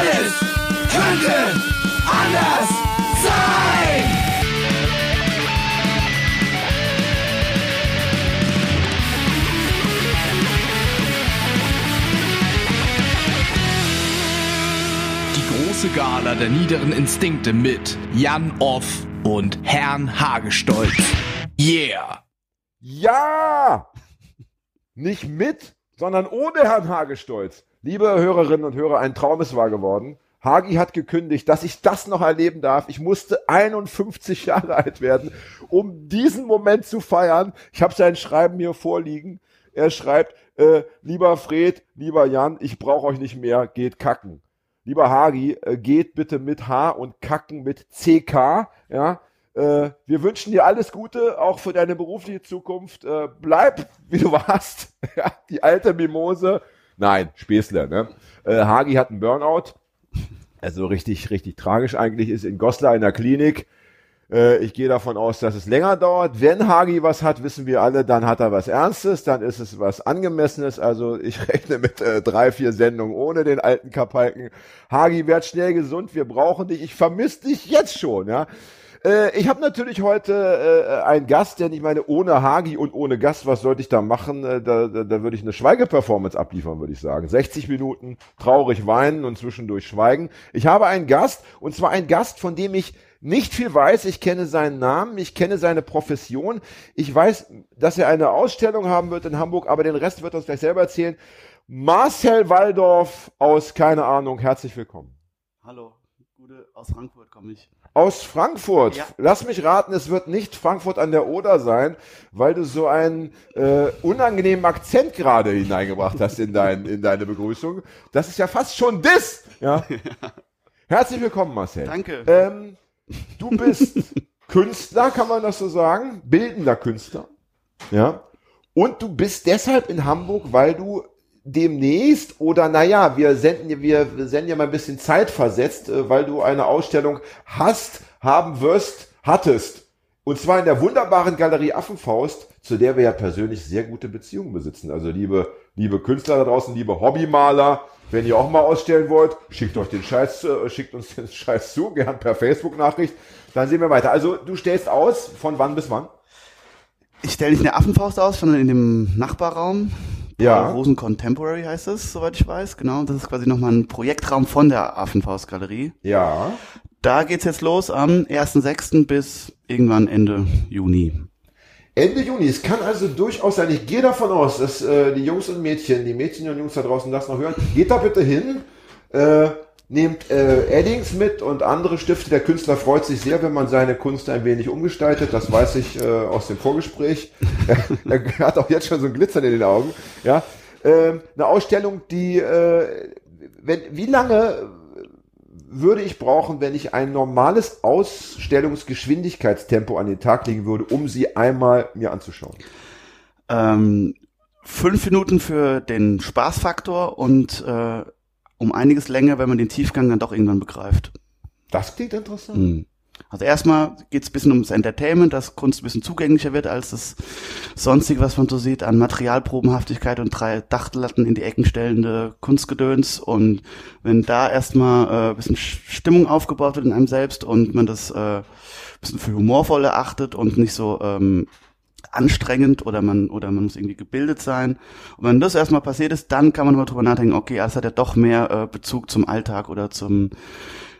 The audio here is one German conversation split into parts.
Alles könnte anders sein. Die große Gala der niederen Instinkte mit Jan Off und Herrn Hagestolz. Yeah! Ja! Nicht mit, sondern ohne Herrn Hagestolz. Liebe Hörerinnen und Hörer, ein Traum ist wahr geworden. Hagi hat gekündigt, dass ich das noch erleben darf. Ich musste 51 Jahre alt werden, um diesen Moment zu feiern. Ich habe sein Schreiben hier vorliegen. Er schreibt, äh, lieber Fred, lieber Jan, ich brauche euch nicht mehr, geht kacken. Lieber Hagi, äh, geht bitte mit H und kacken mit CK. Ja, äh, wir wünschen dir alles Gute, auch für deine berufliche Zukunft. Äh, bleib, wie du warst. ja, die alte Mimose. Nein, Späßler. Ne? Äh, Hagi hat einen Burnout. Also richtig, richtig tragisch eigentlich ist in Goslar in der Klinik. Äh, ich gehe davon aus, dass es länger dauert. Wenn Hagi was hat, wissen wir alle, dann hat er was Ernstes, dann ist es was Angemessenes. Also ich rechne mit äh, drei, vier Sendungen ohne den alten Kapalken. Hagi, werd schnell gesund, wir brauchen dich. Ich vermisse dich jetzt schon, ja. Äh, ich habe natürlich heute äh, einen Gast, denn ich meine, ohne Hagi und ohne Gast, was sollte ich da machen? Äh, da, da, da würde ich eine Schweigeperformance abliefern, würde ich sagen. 60 Minuten traurig weinen und zwischendurch schweigen. Ich habe einen Gast, und zwar einen Gast, von dem ich nicht viel weiß. Ich kenne seinen Namen, ich kenne seine Profession. Ich weiß, dass er eine Ausstellung haben wird in Hamburg, aber den Rest wird er uns gleich selber erzählen. Marcel Waldorf aus, keine Ahnung, herzlich willkommen. Hallo, Gute, aus Frankfurt komme ich. Aus Frankfurt. Ja. Lass mich raten, es wird nicht Frankfurt an der Oder sein, weil du so einen äh, unangenehmen Akzent gerade hineingebracht hast in, dein, in deine Begrüßung. Das ist ja fast schon Diss. Ja. Herzlich willkommen, Marcel. Danke. Ähm, du bist Künstler, kann man das so sagen? Bildender Künstler. Ja. Und du bist deshalb in Hamburg, weil du demnächst oder naja, wir senden ja- wir senden ja mal ein bisschen Zeit versetzt, äh, weil du eine Ausstellung hast, haben wirst, hattest. Und zwar in der wunderbaren Galerie Affenfaust, zu der wir ja persönlich sehr gute Beziehungen besitzen. Also liebe, liebe Künstler da draußen, liebe Hobbymaler, wenn ihr auch mal ausstellen wollt, schickt euch den Scheiß, äh, schickt uns den Scheiß zu, gern per Facebook-Nachricht. Dann sehen wir weiter. Also du stellst aus, von wann bis wann? Ich stelle nicht in der Affenfaust aus, sondern in dem Nachbarraum. Ja. Paul Rosen Contemporary heißt es, soweit ich weiß. Genau, das ist quasi nochmal ein Projektraum von der Affenfaust-Galerie. Ja. Da geht's jetzt los am 1.6. bis irgendwann Ende Juni. Ende Juni. Es kann also durchaus sein. Ich gehe davon aus, dass äh, die Jungs und Mädchen, die Mädchen und Jungs da draußen das noch hören. Geht da bitte hin. Äh, nehmt äh, Eddings mit und andere Stifte. Der Künstler freut sich sehr, wenn man seine Kunst ein wenig umgestaltet. Das weiß ich äh, aus dem Vorgespräch. er hat auch jetzt schon so ein Glitzern in den Augen. Ja, ähm, eine Ausstellung, die äh, wenn wie lange würde ich brauchen, wenn ich ein normales Ausstellungsgeschwindigkeitstempo an den Tag legen würde, um sie einmal mir anzuschauen? Ähm, fünf Minuten für den Spaßfaktor und äh, um einiges länger, wenn man den Tiefgang dann doch irgendwann begreift. Das klingt interessant. Mhm. Also erstmal geht es ein bisschen ums Entertainment, dass Kunst ein bisschen zugänglicher wird als das sonstige, was man so sieht, an Materialprobenhaftigkeit und drei Dachtellatten in die Ecken stellende Kunstgedöns. Und wenn da erstmal äh, ein bisschen Sch- Stimmung aufgebaut wird in einem selbst und man das äh, ein bisschen für humorvoll erachtet und nicht so ähm, anstrengend oder man oder man muss irgendwie gebildet sein. Und wenn das erstmal passiert ist, dann kann man mal drüber nachdenken, okay, das hat ja doch mehr äh, Bezug zum Alltag oder zum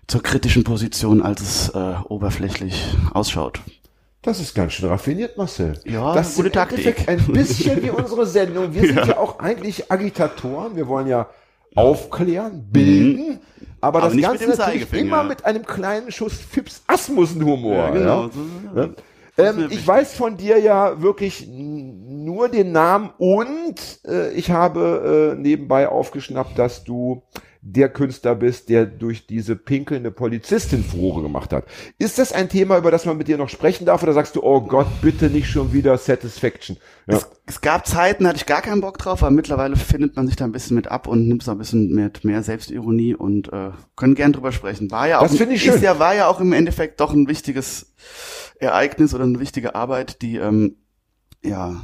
zur kritischen Position, als es äh, oberflächlich ausschaut. Das ist ganz schön raffiniert, Marcel. Ja, das ist gute im Taktik. Ein bisschen wie unsere Sendung. Wir sind ja auch eigentlich Agitatoren. Wir wollen ja aufklären, bilden, aber, Aber das Ganze natürlich immer mit einem kleinen Schuss Fips Asmussen-Humor. Ja, genau. Ja? Ähm, ich weiß von dir ja wirklich nur den Namen und äh, ich habe äh, nebenbei aufgeschnappt, dass du der Künstler bist, der durch diese pinkelnde Polizistin Furore gemacht hat. Ist das ein Thema, über das man mit dir noch sprechen darf oder sagst du, oh Gott, bitte nicht schon wieder Satisfaction? Ja. Es, es gab Zeiten, da hatte ich gar keinen Bock drauf, aber mittlerweile findet man sich da ein bisschen mit ab und nimmt es ein bisschen mit mehr Selbstironie und äh, können gern drüber sprechen. War ja auch Das finde ich ist schön. ja war ja auch im Endeffekt doch ein wichtiges Ereignis oder eine wichtige Arbeit, die ähm, ja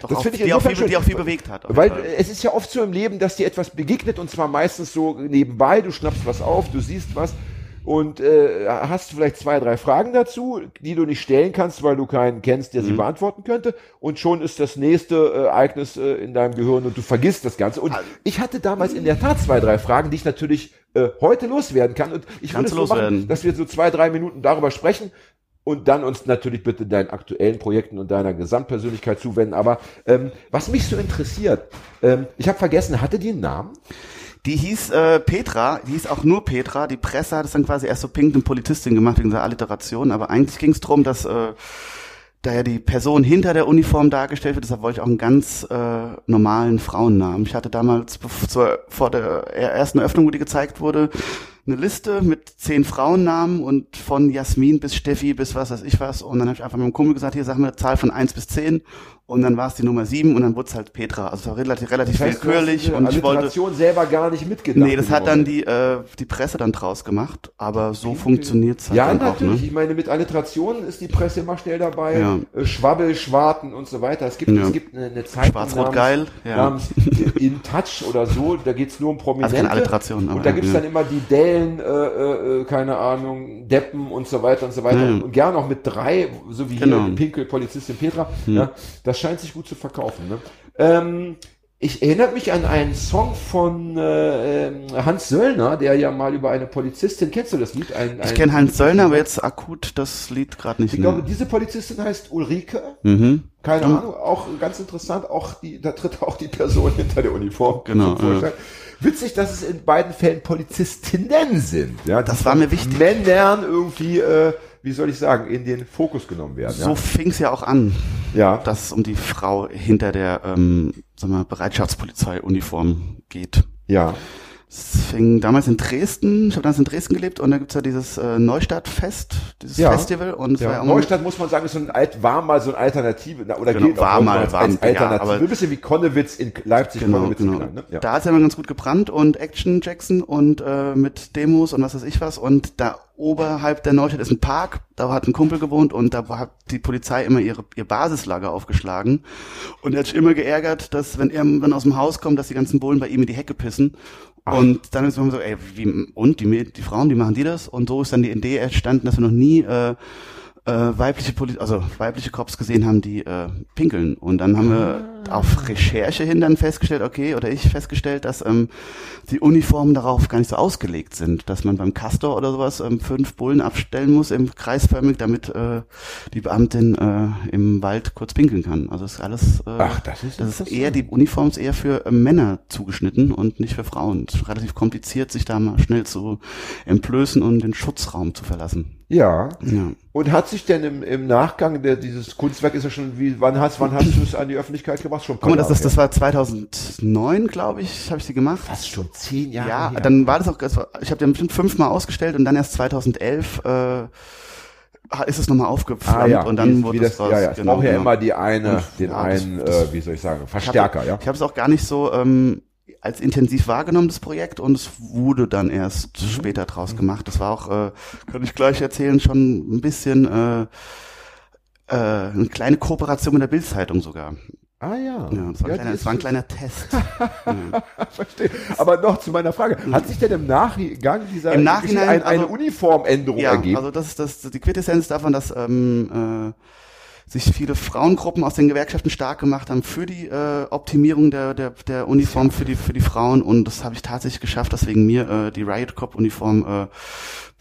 Doch das finde ich die, auch viel, die schön. auch viel bewegt hat. Weil Fall. es ist ja oft so im Leben, dass dir etwas begegnet und zwar meistens so nebenbei, du schnappst was auf, du siehst was und äh, hast vielleicht zwei, drei Fragen dazu, die du nicht stellen kannst, weil du keinen kennst, der sie beantworten könnte und schon ist das nächste äh, Ereignis äh, in deinem Gehirn und du vergisst das Ganze. Und ich hatte damals in der Tat zwei, drei Fragen, die ich natürlich äh, heute loswerden kann und ich würde es so machen, dass wir so zwei, drei Minuten darüber sprechen und dann uns natürlich bitte deinen aktuellen Projekten und deiner Gesamtpersönlichkeit zuwenden. Aber ähm, was mich so interessiert, ähm, ich habe vergessen, hatte die einen Namen? Die hieß äh, Petra, die hieß auch nur Petra. Die Presse hat es dann quasi erst so pink Politistin gemacht wegen der Alliteration, aber eigentlich ging es darum, dass äh, da ja die Person hinter der Uniform dargestellt wird, deshalb wollte ich auch einen ganz äh, normalen Frauennamen. Ich hatte damals bev- zur, vor der ersten Eröffnung, wo die gezeigt wurde, eine Liste mit zehn Frauennamen und von Jasmin bis Steffi bis was weiß ich was. Und dann habe ich einfach meinem Kumpel gesagt, hier sag mir eine Zahl von eins bis zehn Und dann war es die Nummer sieben und dann wurde es halt Petra. Also es war relativ, relativ du hast willkürlich. Und ich wollte. Selber gar nicht mitgedacht. Nee, das hat dann die, äh, die Presse dann draus gemacht, aber so funktioniert's halt Ja, dann auch, natürlich. ne? Ich meine, mit Alliterationen ist die Presse immer schnell dabei. Ja. Äh, Schwabbel, Schwarten und so weiter. Es gibt, Ja. es gibt eine, eine Zeitung Schwarz-Rot geil, ja. namens In Touch oder so. Da geht's nur um Prominente. Also keine Alliteration, und da ja, gibt's ja. dann immer die Dellen, äh, äh, keine Ahnung, Deppen und so weiter und so weiter. Ja, ja. Und gern auch mit drei, so wie Genau. hier Pinkel, Polizistin Petra. Ja, das scheint sich gut zu verkaufen. Ne? Ähm, ich erinnere mich an einen Song von äh, ähm, Hans Söllner, der ja mal über eine Polizistin, kennst du das Lied? Ein, Ich ein- kenne Heinz Söllner, aber jetzt akut das Lied gerade nicht. ich ne? glaube, diese Polizistin heißt Ulrike. mhm. Keine Ahnung, auch ganz interessant, auch die, da tritt auch die Person hinter der Uniform Genau. Witzig, dass es in beiden Fällen Polizistinnen sind. Ja, Das war mir wichtig. Männern irgendwie, äh, wie soll ich sagen, in den Fokus genommen werden. So fing's ja auch an, ja. ja. dass es um die Frau hinter der ähm, sag mal, Bereitschaftspolizei-Uniform geht. ja. Es fing damals in Dresden, ich habe damals in Dresden gelebt und da gibt's ja dieses äh, Neustadtfest, dieses Ja. Festival und ja Ja, Neustadt muss man sagen, ist so ein alt, war mal so ein Alternative, na, oder Genau, auch war mal, als, war- als ja, Alternative. aber- so ein bisschen wie Konnewitz in Leipzig, Genau, Konnewitz in genau. Klein, ne? ja. Da hat's ja immer ganz gut gebrannt und Action Jackson und äh, mit Demos und was weiß ich was. Und da oberhalb der Neustadt ist ein Park, da hat ein Kumpel gewohnt und da hat die Polizei immer ihre, ihr Basislager aufgeschlagen. Und er hat sich immer geärgert, dass wenn er dann aus dem Haus kommt, dass die ganzen Bullen bei ihm in die Hecke pissen. Und dann ist man so, ey, wie, und die, die Frauen, wie machen die das? Und so ist dann die Idee entstanden, dass wir noch nie äh, äh, weibliche Poli also weibliche Cops gesehen haben, die äh, pinkeln. Und dann haben wir auf Recherche hin dann festgestellt, okay, oder ich festgestellt, dass ähm, die Uniformen darauf gar nicht so ausgelegt sind, dass man beim Castor oder sowas ähm, fünf Bullen abstellen muss im kreisförmig, damit äh, die Beamtin äh, im Wald kurz pinkeln kann. Also ist alles äh, Ach, das ist das ist eher die Uniform ist eher für äh, Männer zugeschnitten und nicht für Frauen. Es ist relativ kompliziert, sich da mal schnell zu entblößen und den Schutzraum zu verlassen. Ja. Ja. Und hat sich denn im, im Nachgang, der, dieses Kunstwerk ist ja schon, wie, wann hast, wann hast du es an die Öffentlichkeit gebracht? Schon Guck mal, das, das, Jahre das war 2009, glaube ich, habe ich die gemacht. fast schon zehn Jahre Ja, her. dann war das auch, das ich habe den bestimmt fünfmal ausgestellt und dann erst 2011 äh, ist es nochmal aufgeflammt ah, ja. und dann wie, wurde wie es das, raus. ja, ja. Es Genau, braucht ja genau. immer die eine, den das- einen, das- äh, wie soll ich sagen, Ich Verstärker, hab, ja. Ich habe es auch gar nicht so ähm, als intensiv wahrgenommen, das Projekt, und es wurde dann erst Mhm. später draus gemacht. Das war auch, äh, kann ich gleich erzählen, schon ein bisschen äh, äh, eine kleine Kooperation mit der Bildzeitung sogar. Ah ja. Ja, das war, ein, Ja, kleiner, das war ein kleiner Test. ja. Verstehe. Aber noch zu meiner Frage. Hat sich denn im Nachgang dieser Im Nachhinein, ein, eine also- Uniformänderung Ja, ergeben? also das ist das, die Quintessenz davon, dass ähm, äh, sich viele Frauengruppen aus den Gewerkschaften stark gemacht haben für die äh, Optimierung der, der, der Uniform für die, für die Frauen und das habe ich tatsächlich geschafft, dass wegen mir äh, die Riot Cop Uniform äh,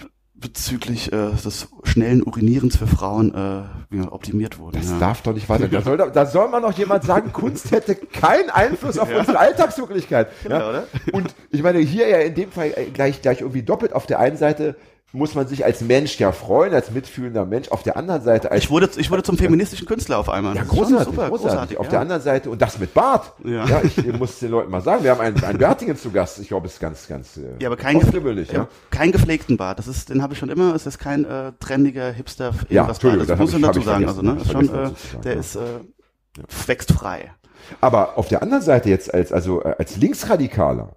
be- bezüglich äh, des schnellen Urinierens für Frauen äh, ja, optimiert wurde. Das ja. darf doch nicht weiter. Da soll, da soll man noch jemand sagen, Kunst hätte keinen Einfluss auf unsere Alltagswirklichkeit. Ja? oder? Und ich meine, hier ja in dem Fall äh, gleich, gleich irgendwie doppelt. Auf der einen Seite muss man sich als Mensch ja freuen, als mitfühlender Mensch. Auf der anderen Seite als Ich wurde, ich wurde zum feministischen Künstler auf einmal. ja, Das großartig, super, großartig. Auf ja. der anderen Seite, und das mit Bart. Ja. ich muss den Leuten mal sagen, wir haben einen, einen Bärtigen zu Gast. Ich glaube, es ist ganz, ganz äh, Ja, aber kein, außergewöhnlich. ja. Ja. kein gepflegten Bart. Das ist, den habe ich schon immer. Es ist kein äh, trendiger Hipster. Ja, irgendwas Entschuldigung, Bart. Das das muss man dazu sagen. Also, ne, ist schon, äh, der ja. ist äh, wächst frei. Aber auf der anderen Seite jetzt als, also äh, als Linksradikaler,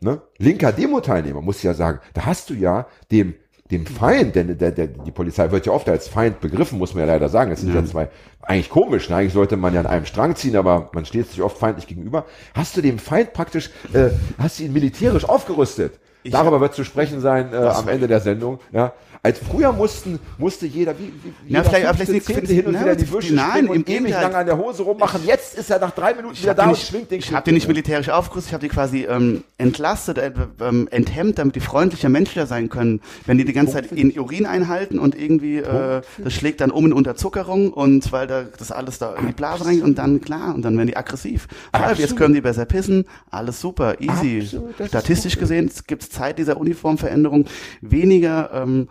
ne, linker Demo-Teilnehmer, muss ich ja sagen, da hast du ja dem dem Feind, denn der, der, die Polizei wird ja oft als Feind begriffen, muss man ja leider sagen. Es sind ja, ja zwei, eigentlich komisch, ne? eigentlich sollte man ja an einem Strang ziehen, aber man steht sich oft feindlich gegenüber. Hast du dem Feind praktisch, äh, hast du ihn militärisch aufgerüstet? Ich Darüber wird zu sprechen sein äh, am Ende der Sendung. Ja. Als früher mussten, musste jeder, wie, wie, ja, vielleicht, vielleicht Zehnte hin und na, wieder die Büsche nein, und ewig lange an der Hose rummachen. Jetzt ist er nach drei Minuten wieder da und schwingt den Ich habe den nicht militärisch aufgerüstet, ich habe die quasi ähm, entlastet, äh, ähm, enthemmt, damit die freundlicher, menschlicher sein können. Wenn die die ganze Zeit in Urin einhalten und irgendwie, äh, das schlägt dann um in Unterzuckerung und weil da das alles da in die Blase rein und dann, klar, und dann werden die aggressiv. Absolut. Jetzt können die besser pissen, alles super, easy. Absolut, Statistisch gesehen gibt es Zeit dieser Uniformveränderung weniger ähm,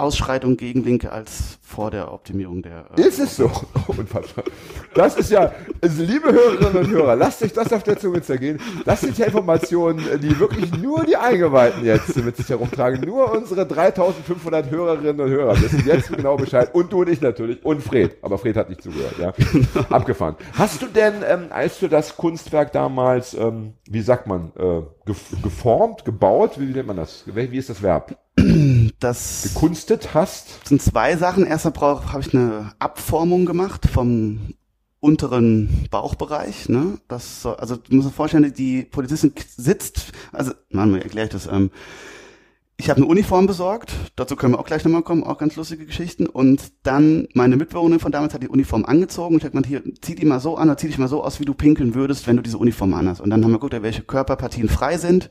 Ausschreitung gegen Linke als vor der Optimierung der. Äh, ist es so? Unfassbar. Das ist ja, also, liebe Hörerinnen und Hörer, lasst euch das auf der Zunge zergehen. Das sind ja Informationen, die wirklich nur die Eingeweihten jetzt mit sich herumtragen. Nur unsere 3500 Hörerinnen und Hörer wissen jetzt genau Bescheid. Und du und ich natürlich. Und Fred. Aber Fred hat nicht zugehört, ja. Abgefahren. Hast du denn, ähm, als du das Kunstwerk damals, ähm, wie sagt man, äh, geformt, gebaut, wie nennt man das? Wie ist das Verb? das gekunstet hast? sind zwei Sachen. Erstmal habe ich eine Abformung gemacht vom unteren Bauchbereich. Ne? Das so, also du musst dir vorstellen, die Polizistin sitzt, also Mann, wie erkläre ich das? Ähm, ich habe eine Uniform besorgt, dazu können wir auch gleich nochmal kommen, auch ganz lustige Geschichten. Und dann meine Mitbewohnerin von damals hat die Uniform angezogen und ich habe gesagt, hier, zieh die mal so an oder zieh dich mal so aus, wie du pinkeln würdest, wenn du diese Uniform anhast. Und dann haben wir geguckt, welche Körperpartien frei sind.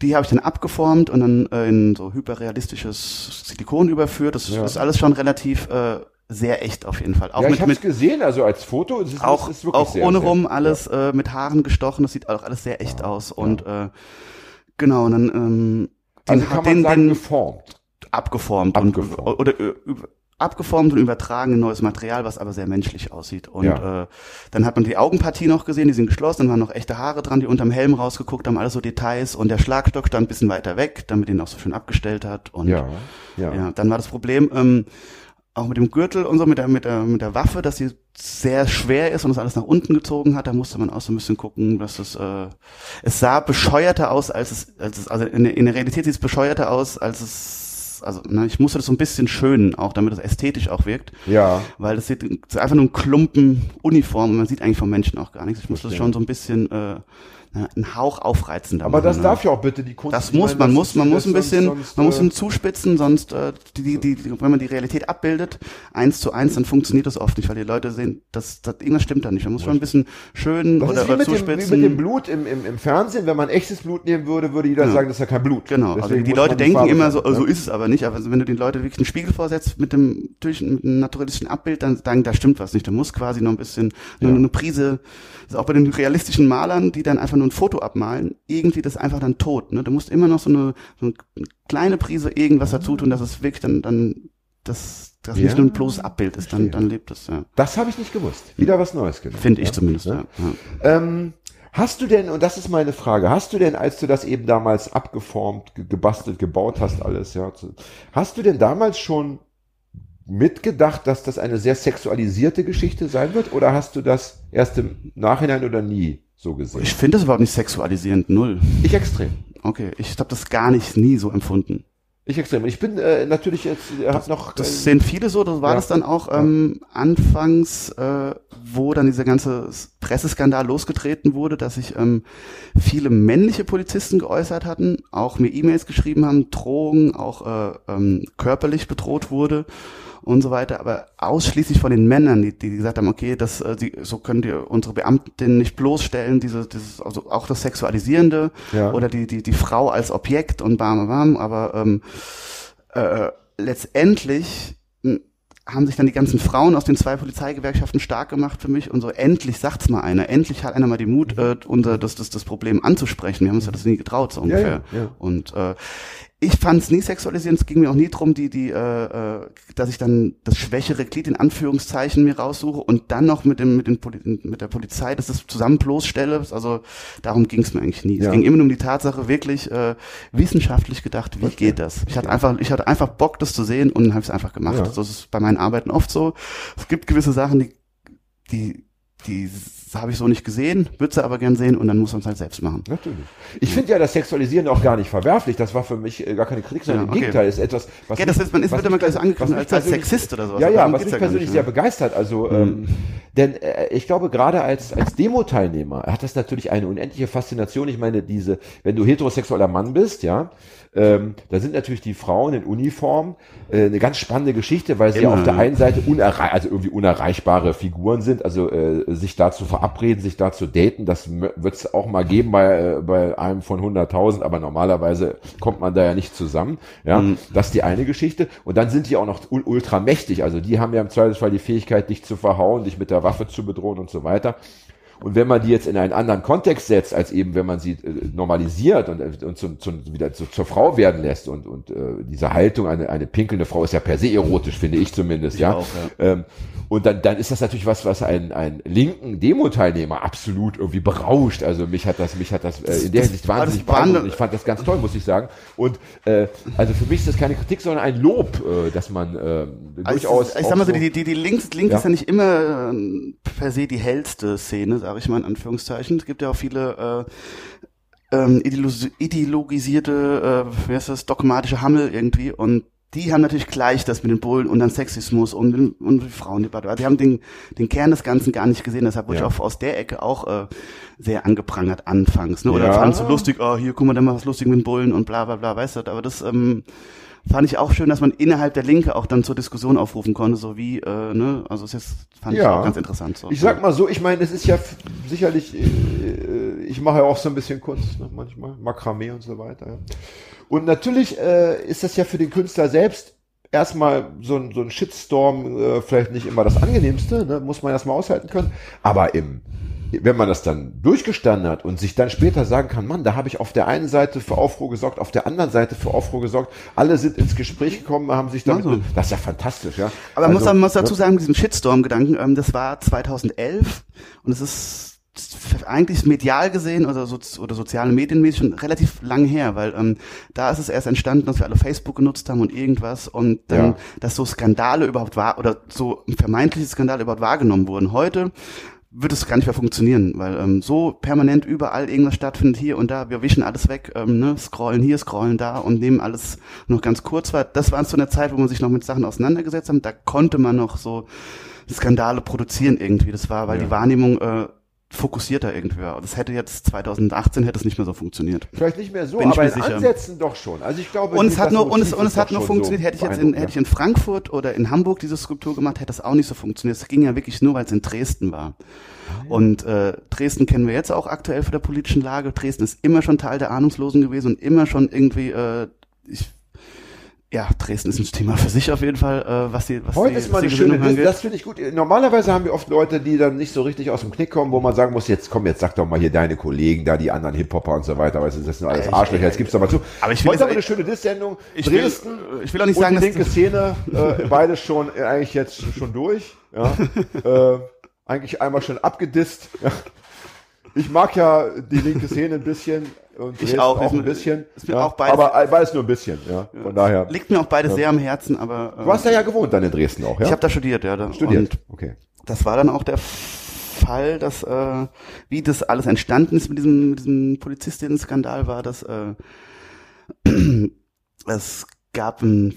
Die habe ich dann abgeformt und dann äh, in so hyperrealistisches Silikon überführt. Das ja. ist alles schon relativ äh, sehr echt auf jeden Fall. Auch ja, mit, ich habe gesehen, also als Foto ist es auch, ist auch sehr, ohne rum alles ja. äh, mit Haaren gestochen. Das sieht auch alles sehr echt ja. aus und äh, genau und dann ähm, den, also kann man den, sagen, den geformt. Abgeformt, abgeformt. Und, oder äh, abgeformt und übertragen in neues Material, was aber sehr menschlich aussieht. Und ja. äh, dann hat man die Augenpartie noch gesehen, die sind geschlossen, dann waren noch echte Haare dran, die unterm Helm rausgeguckt haben, alles so Details und der Schlagstock stand ein bisschen weiter weg, damit ihn auch so schön abgestellt hat. Und ja, ja. ja dann war das Problem, ähm, auch mit dem Gürtel und so, mit der, mit der, mit der Waffe, dass sie sehr schwer ist und das alles nach unten gezogen hat, da musste man auch so ein bisschen gucken, dass es, äh, es sah bescheuerter aus, als es, als es, also in, in der Realität sieht es bescheuerter aus, als es also ne, ich musste das so ein bisschen schönen, auch damit es ästhetisch auch wirkt. Ja. Weil das sieht das ist einfach nur ein Klumpen Uniform und man sieht eigentlich vom Menschen auch gar nichts. Ich musste das schon so ein bisschen äh, einen Hauch aufreizender Aber machen, das ne? darf ja auch bitte die Kunst. Das muss, man muss, man muss ein bisschen, sonst, man muss ihn zuspitzen, sonst äh, die, die, die, wenn man die Realität abbildet, eins zu eins, dann funktioniert das oft nicht, weil die Leute sehen, dass, dass irgendwas stimmt da nicht. Man muss schon ein bisschen schön das oder, ist wie oder zuspitzen. Dem, wie mit dem Blut im, im, im Fernsehen, wenn man echtes Blut nehmen würde, würde jeder ja. sagen, das ist ja kein Blut. Genau. also die Leute denken immer so, ne? so ist es aber nicht. Aber wenn du den Leuten wirklich einen Spiegel vorsetzt mit dem durch mit einem naturalistischen Abbild, dann sagen, da stimmt was nicht. Da muss quasi noch ein bisschen ja. nur eine Prise. Das ist auch bei den realistischen Malern, die dann einfach nur ein Foto abmalen malen, irgendwie das einfach dann tot. Ne? Du musst immer noch so eine, so eine kleine Prise irgendwas dazu tun, dass es wirklich dann, dann das, das ja, nicht nur ein bloßes Abbild ist, dann, dann lebt es. Ja. Das habe ich nicht gewusst. Wieder was Neues gelernt. Finde ich ja? zumindest, ja. ja. Ähm, Hast du denn, und das ist meine Frage, hast du denn, als du das eben damals abgeformt, gebastelt, gebaut hast, alles, ja, hast du denn damals schon mitgedacht, dass das eine sehr sexualisierte Geschichte sein wird? Oder hast du das erst im Nachhinein oder nie so gesehen? Ich finde das überhaupt nicht sexualisierend, null. Ich extrem. Okay, ich habe das gar nicht nie so empfunden. Ich extrem. Ich bin äh, natürlich jetzt äh, das, noch. Das äh, sehen viele so. Das war ja. das dann auch ähm, anfangs, äh, wo dann dieser ganze Presseskandal losgetreten wurde, dass sich ähm, viele männliche Polizisten geäußert hatten, auch mir E-Mails geschrieben haben, Drohungen, auch äh, ähm, körperlich bedroht wurde und so weiter, aber ausschließlich von den Männern, die, die gesagt haben, okay, das, äh, die, so können die unsere Beamten nicht bloßstellen, diese, dieses, also auch das Sexualisierende ja. oder die, die, die Frau als Objekt und bam, bam, aber ähm, äh, letztendlich hm, haben sich dann die ganzen Frauen aus den zwei Polizeigewerkschaften stark gemacht für mich und so endlich sagt's mal einer, endlich hat einer mal den Mut, äh, unser das, das, das Problem anzusprechen. Wir haben uns ja das nie getraut so ungefähr. Ja, ja. Und äh, ich fand es nie sexualisierend, es ging mir auch nie drum, die, die, äh, äh, dass ich dann das schwächere Glied in Anführungszeichen mir raussuche und dann noch mit dem, mit, dem Poli mit der Polizei, dass das zusammen bloßstelle. Also darum ging es mir eigentlich nie. Ja. Es ging immer nur um die Tatsache, wirklich äh, wissenschaftlich gedacht, wie okay. geht das? Ich hatte einfach, ich hatte einfach Bock, das zu sehen und habe es einfach gemacht. Ja. So ist es bei meinen Arbeiten oft so. Es gibt gewisse Sachen, die, die, die habe ich so nicht gesehen, würde sie aber gern sehen und dann muss man es halt selbst machen. Natürlich. Ich finde ja das Sexualisieren auch gar nicht verwerflich. Das war für mich äh, gar keine Kritik, sondern Ja, im okay. Gegenteil. Ist etwas, was Ja, das ist, man ist, wird immer gleich so angegriffen als, als Sexist oder sowas. Ja, ja, was mich persönlich nicht, sehr begeistert. Also, ähm, denn äh, ich glaube, gerade als, als Demo-Teilnehmer hat das natürlich eine unendliche Faszination. Ich meine, diese, wenn du heterosexueller Mann bist, ja, ähm, da sind natürlich die Frauen in Uniform äh, eine ganz spannende Geschichte, weil sie Immer, auf der ja. einen Seite unerrei also irgendwie unerreichbare Figuren sind, also äh, sich da zu verabreden, sich da zu daten, das wird es auch mal geben bei, äh, bei einem von 100.000, aber normalerweise kommt man da ja nicht zusammen. Ja, Mhm. das ist die eine Geschichte. Und dann sind die auch noch ul- ultra mächtig, also die haben ja im Zweifelsfall die Fähigkeit, dich zu verhauen, dich mit der Waffe zu bedrohen und so weiter. Und wenn man die jetzt in einen anderen Kontext setzt, als eben wenn man sie äh, normalisiert und, äh, und zum, zum, wieder zu, zur Frau werden lässt und, und äh, diese Haltung, eine, eine pinkelnde Frau ist ja per se erotisch, finde ich zumindest, ja. auch, Ähm, und dann, dann ist das natürlich was, was einen, einen linken Demo-Teilnehmer absolut irgendwie berauscht. Also mich hat das, mich hat das äh, in der Hinsicht wahnsinnig beeindruckt. Ich fand das ganz toll, muss ich sagen. Und äh, also für mich ist das keine Kritik, sondern ein Lob, äh, dass man äh, Also durchaus. ich auch sag mal so, so- die, die, die Links, Link Ja. ist ja nicht immer äh, per se die hellste Szene, sage ich mal in Anführungszeichen. Es gibt ja auch viele äh, ähm, ideologis- ideologisierte, äh, wie heißt das, dogmatische Hammel irgendwie und die haben natürlich gleich das mit den Bullen und dann Sexismus und, den- und die Frauendebatte. Die haben den, den Kern des Ganzen gar nicht gesehen. Deshalb wurde Ja. ich auch aus der Ecke auch äh, sehr angeprangert anfangs. Ne? Oder Ja. fand so lustig, oh, hier, guck mal, da mal was lustig mit den Bullen und bla bla bla, weißt du. Aber das ähm, fand ich auch schön, dass man innerhalb der Linke auch dann zur Diskussion aufrufen konnte, so wie, äh, ne, also es ist, fand ich Ja. auch ganz interessant. So. Ich sag mal so, ich meine, es ist ja sicherlich, äh, äh, ich mache ja auch so ein bisschen Kunst, ne, manchmal, Makramee und so weiter. Ja. Und natürlich äh, ist das ja für den Künstler selbst erstmal so ein, so ein Shitstorm äh, vielleicht nicht immer das angenehmste, ne, muss man erstmal aushalten können. Aber im, wenn man das dann durchgestanden hat und sich dann später sagen kann, Mann, da habe ich auf der einen Seite für Aufruhr gesorgt, auf der anderen Seite für Aufruhr gesorgt, alle sind ins Gespräch gekommen, haben sich damit, Also. das ist ja fantastisch, ja. Aber man muss, Also, man muss dazu ne? sagen, mit diesem Shitstorm-Gedanken, ähm, das war 2011 und es ist eigentlich medial gesehen oder, so, oder soziale Medienmäßig schon relativ lang her, weil ähm, da ist es erst entstanden, dass wir alle Facebook genutzt haben und irgendwas und dann, Ja. dass so Skandale überhaupt war oder so vermeintliche Skandale überhaupt wahrgenommen wurden. Heute wird es gar nicht mehr funktionieren, weil ähm, so permanent überall irgendwas stattfindet, hier und da, wir wischen alles weg, ähm, ne, scrollen hier, scrollen da und nehmen alles noch ganz kurz war. Das war zu einer Zeit, wo man sich noch mit Sachen auseinandergesetzt hat, da konnte man noch so Skandale produzieren irgendwie. Das war, weil Ja. die Wahrnehmung äh, fokussierter irgendwie war. Das hätte jetzt 2018 hätte es nicht mehr so funktioniert. Vielleicht nicht mehr so, Bin aber in sicher. Ansätzen doch schon. Also ich glaube, Und es hat nur und es, und es hat nur funktioniert. so hätte ich jetzt in, beeindruckend, hätte ich in Frankfurt oder in Hamburg diese Skulptur gemacht, hätte das auch nicht so funktioniert. Es ging ja wirklich nur, weil es in Dresden war. Und äh, Dresden kennen wir jetzt auch aktuell für der politischen Lage. Dresden ist immer schon Teil der Ahnungslosen gewesen und immer schon irgendwie, äh, ich, ja, Dresden ist ein Thema für sich auf jeden Fall, äh, was die, was Heute die, ist mal eine schöne, das, das finde ich gut. Normalerweise haben wir oft Leute, die dann nicht so richtig aus dem Knick kommen, wo man sagen muss, jetzt komm, jetzt sag doch mal hier deine Kollegen, da die anderen Hip-Hopper und so weiter, du, das sind alles Arschlöcher, jetzt gibt's doch mal zu. Aber ich will Heute jetzt- aber eine schöne Diss-Sendung. Ich will- Dresden ich will auch nicht sagen, die dass linke Szene, äh, beides schon äh, eigentlich jetzt schon durch, ja. äh, eigentlich einmal schon abgedisst. Ja. Ich mag ja die linke Szene ein bisschen und Ich auch. auch ein bisschen. ja. auch beides- aber äh, beides nur ein bisschen, ja. Von daher. Liegt mir auch beides sehr am Herzen, aber äh, Du hast da ja gewohnt dann in Dresden auch, ja? ich habe da studiert, ja. Da, studiert. Okay. das war dann auch der Fall, dass äh, wie das alles entstanden ist mit diesem, mit diesem Polizistinnen-Skandal war, dass äh, es gab einen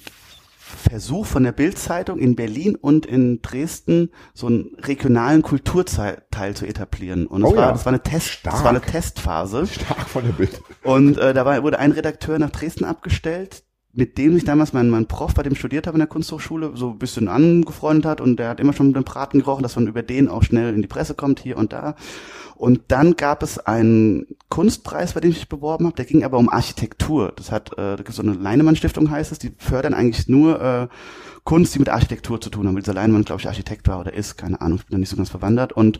Versuch von der Bild-Zeitung in Berlin und in Dresden so einen regionalen Kulturteil zu etablieren. Und das, Oh war, ja. das war eine Test, das Stark. war eine Testphase. Stark von der Bild. Und äh, da war, wurde ein Redakteur nach Dresden abgestellt, mit dem sich damals mein, mein Prof, bei dem ich studiert habe in der Kunsthochschule, so ein bisschen angefreundet hat und der hat immer schon mit dem Braten gerochen, dass man über den auch schnell in die Presse kommt, hier und da. Und dann gab es einen Kunstpreis, bei dem ich mich beworben habe, der ging aber um Architektur. Das hat, äh, so eine Leinemann-Stiftung heißt es, die fördern eigentlich nur äh, Kunst, die mit Architektur zu tun haben. Weil dieser Leinemann, glaube ich, Architekt war oder ist, keine Ahnung, ich bin da nicht so ganz verwandert. Und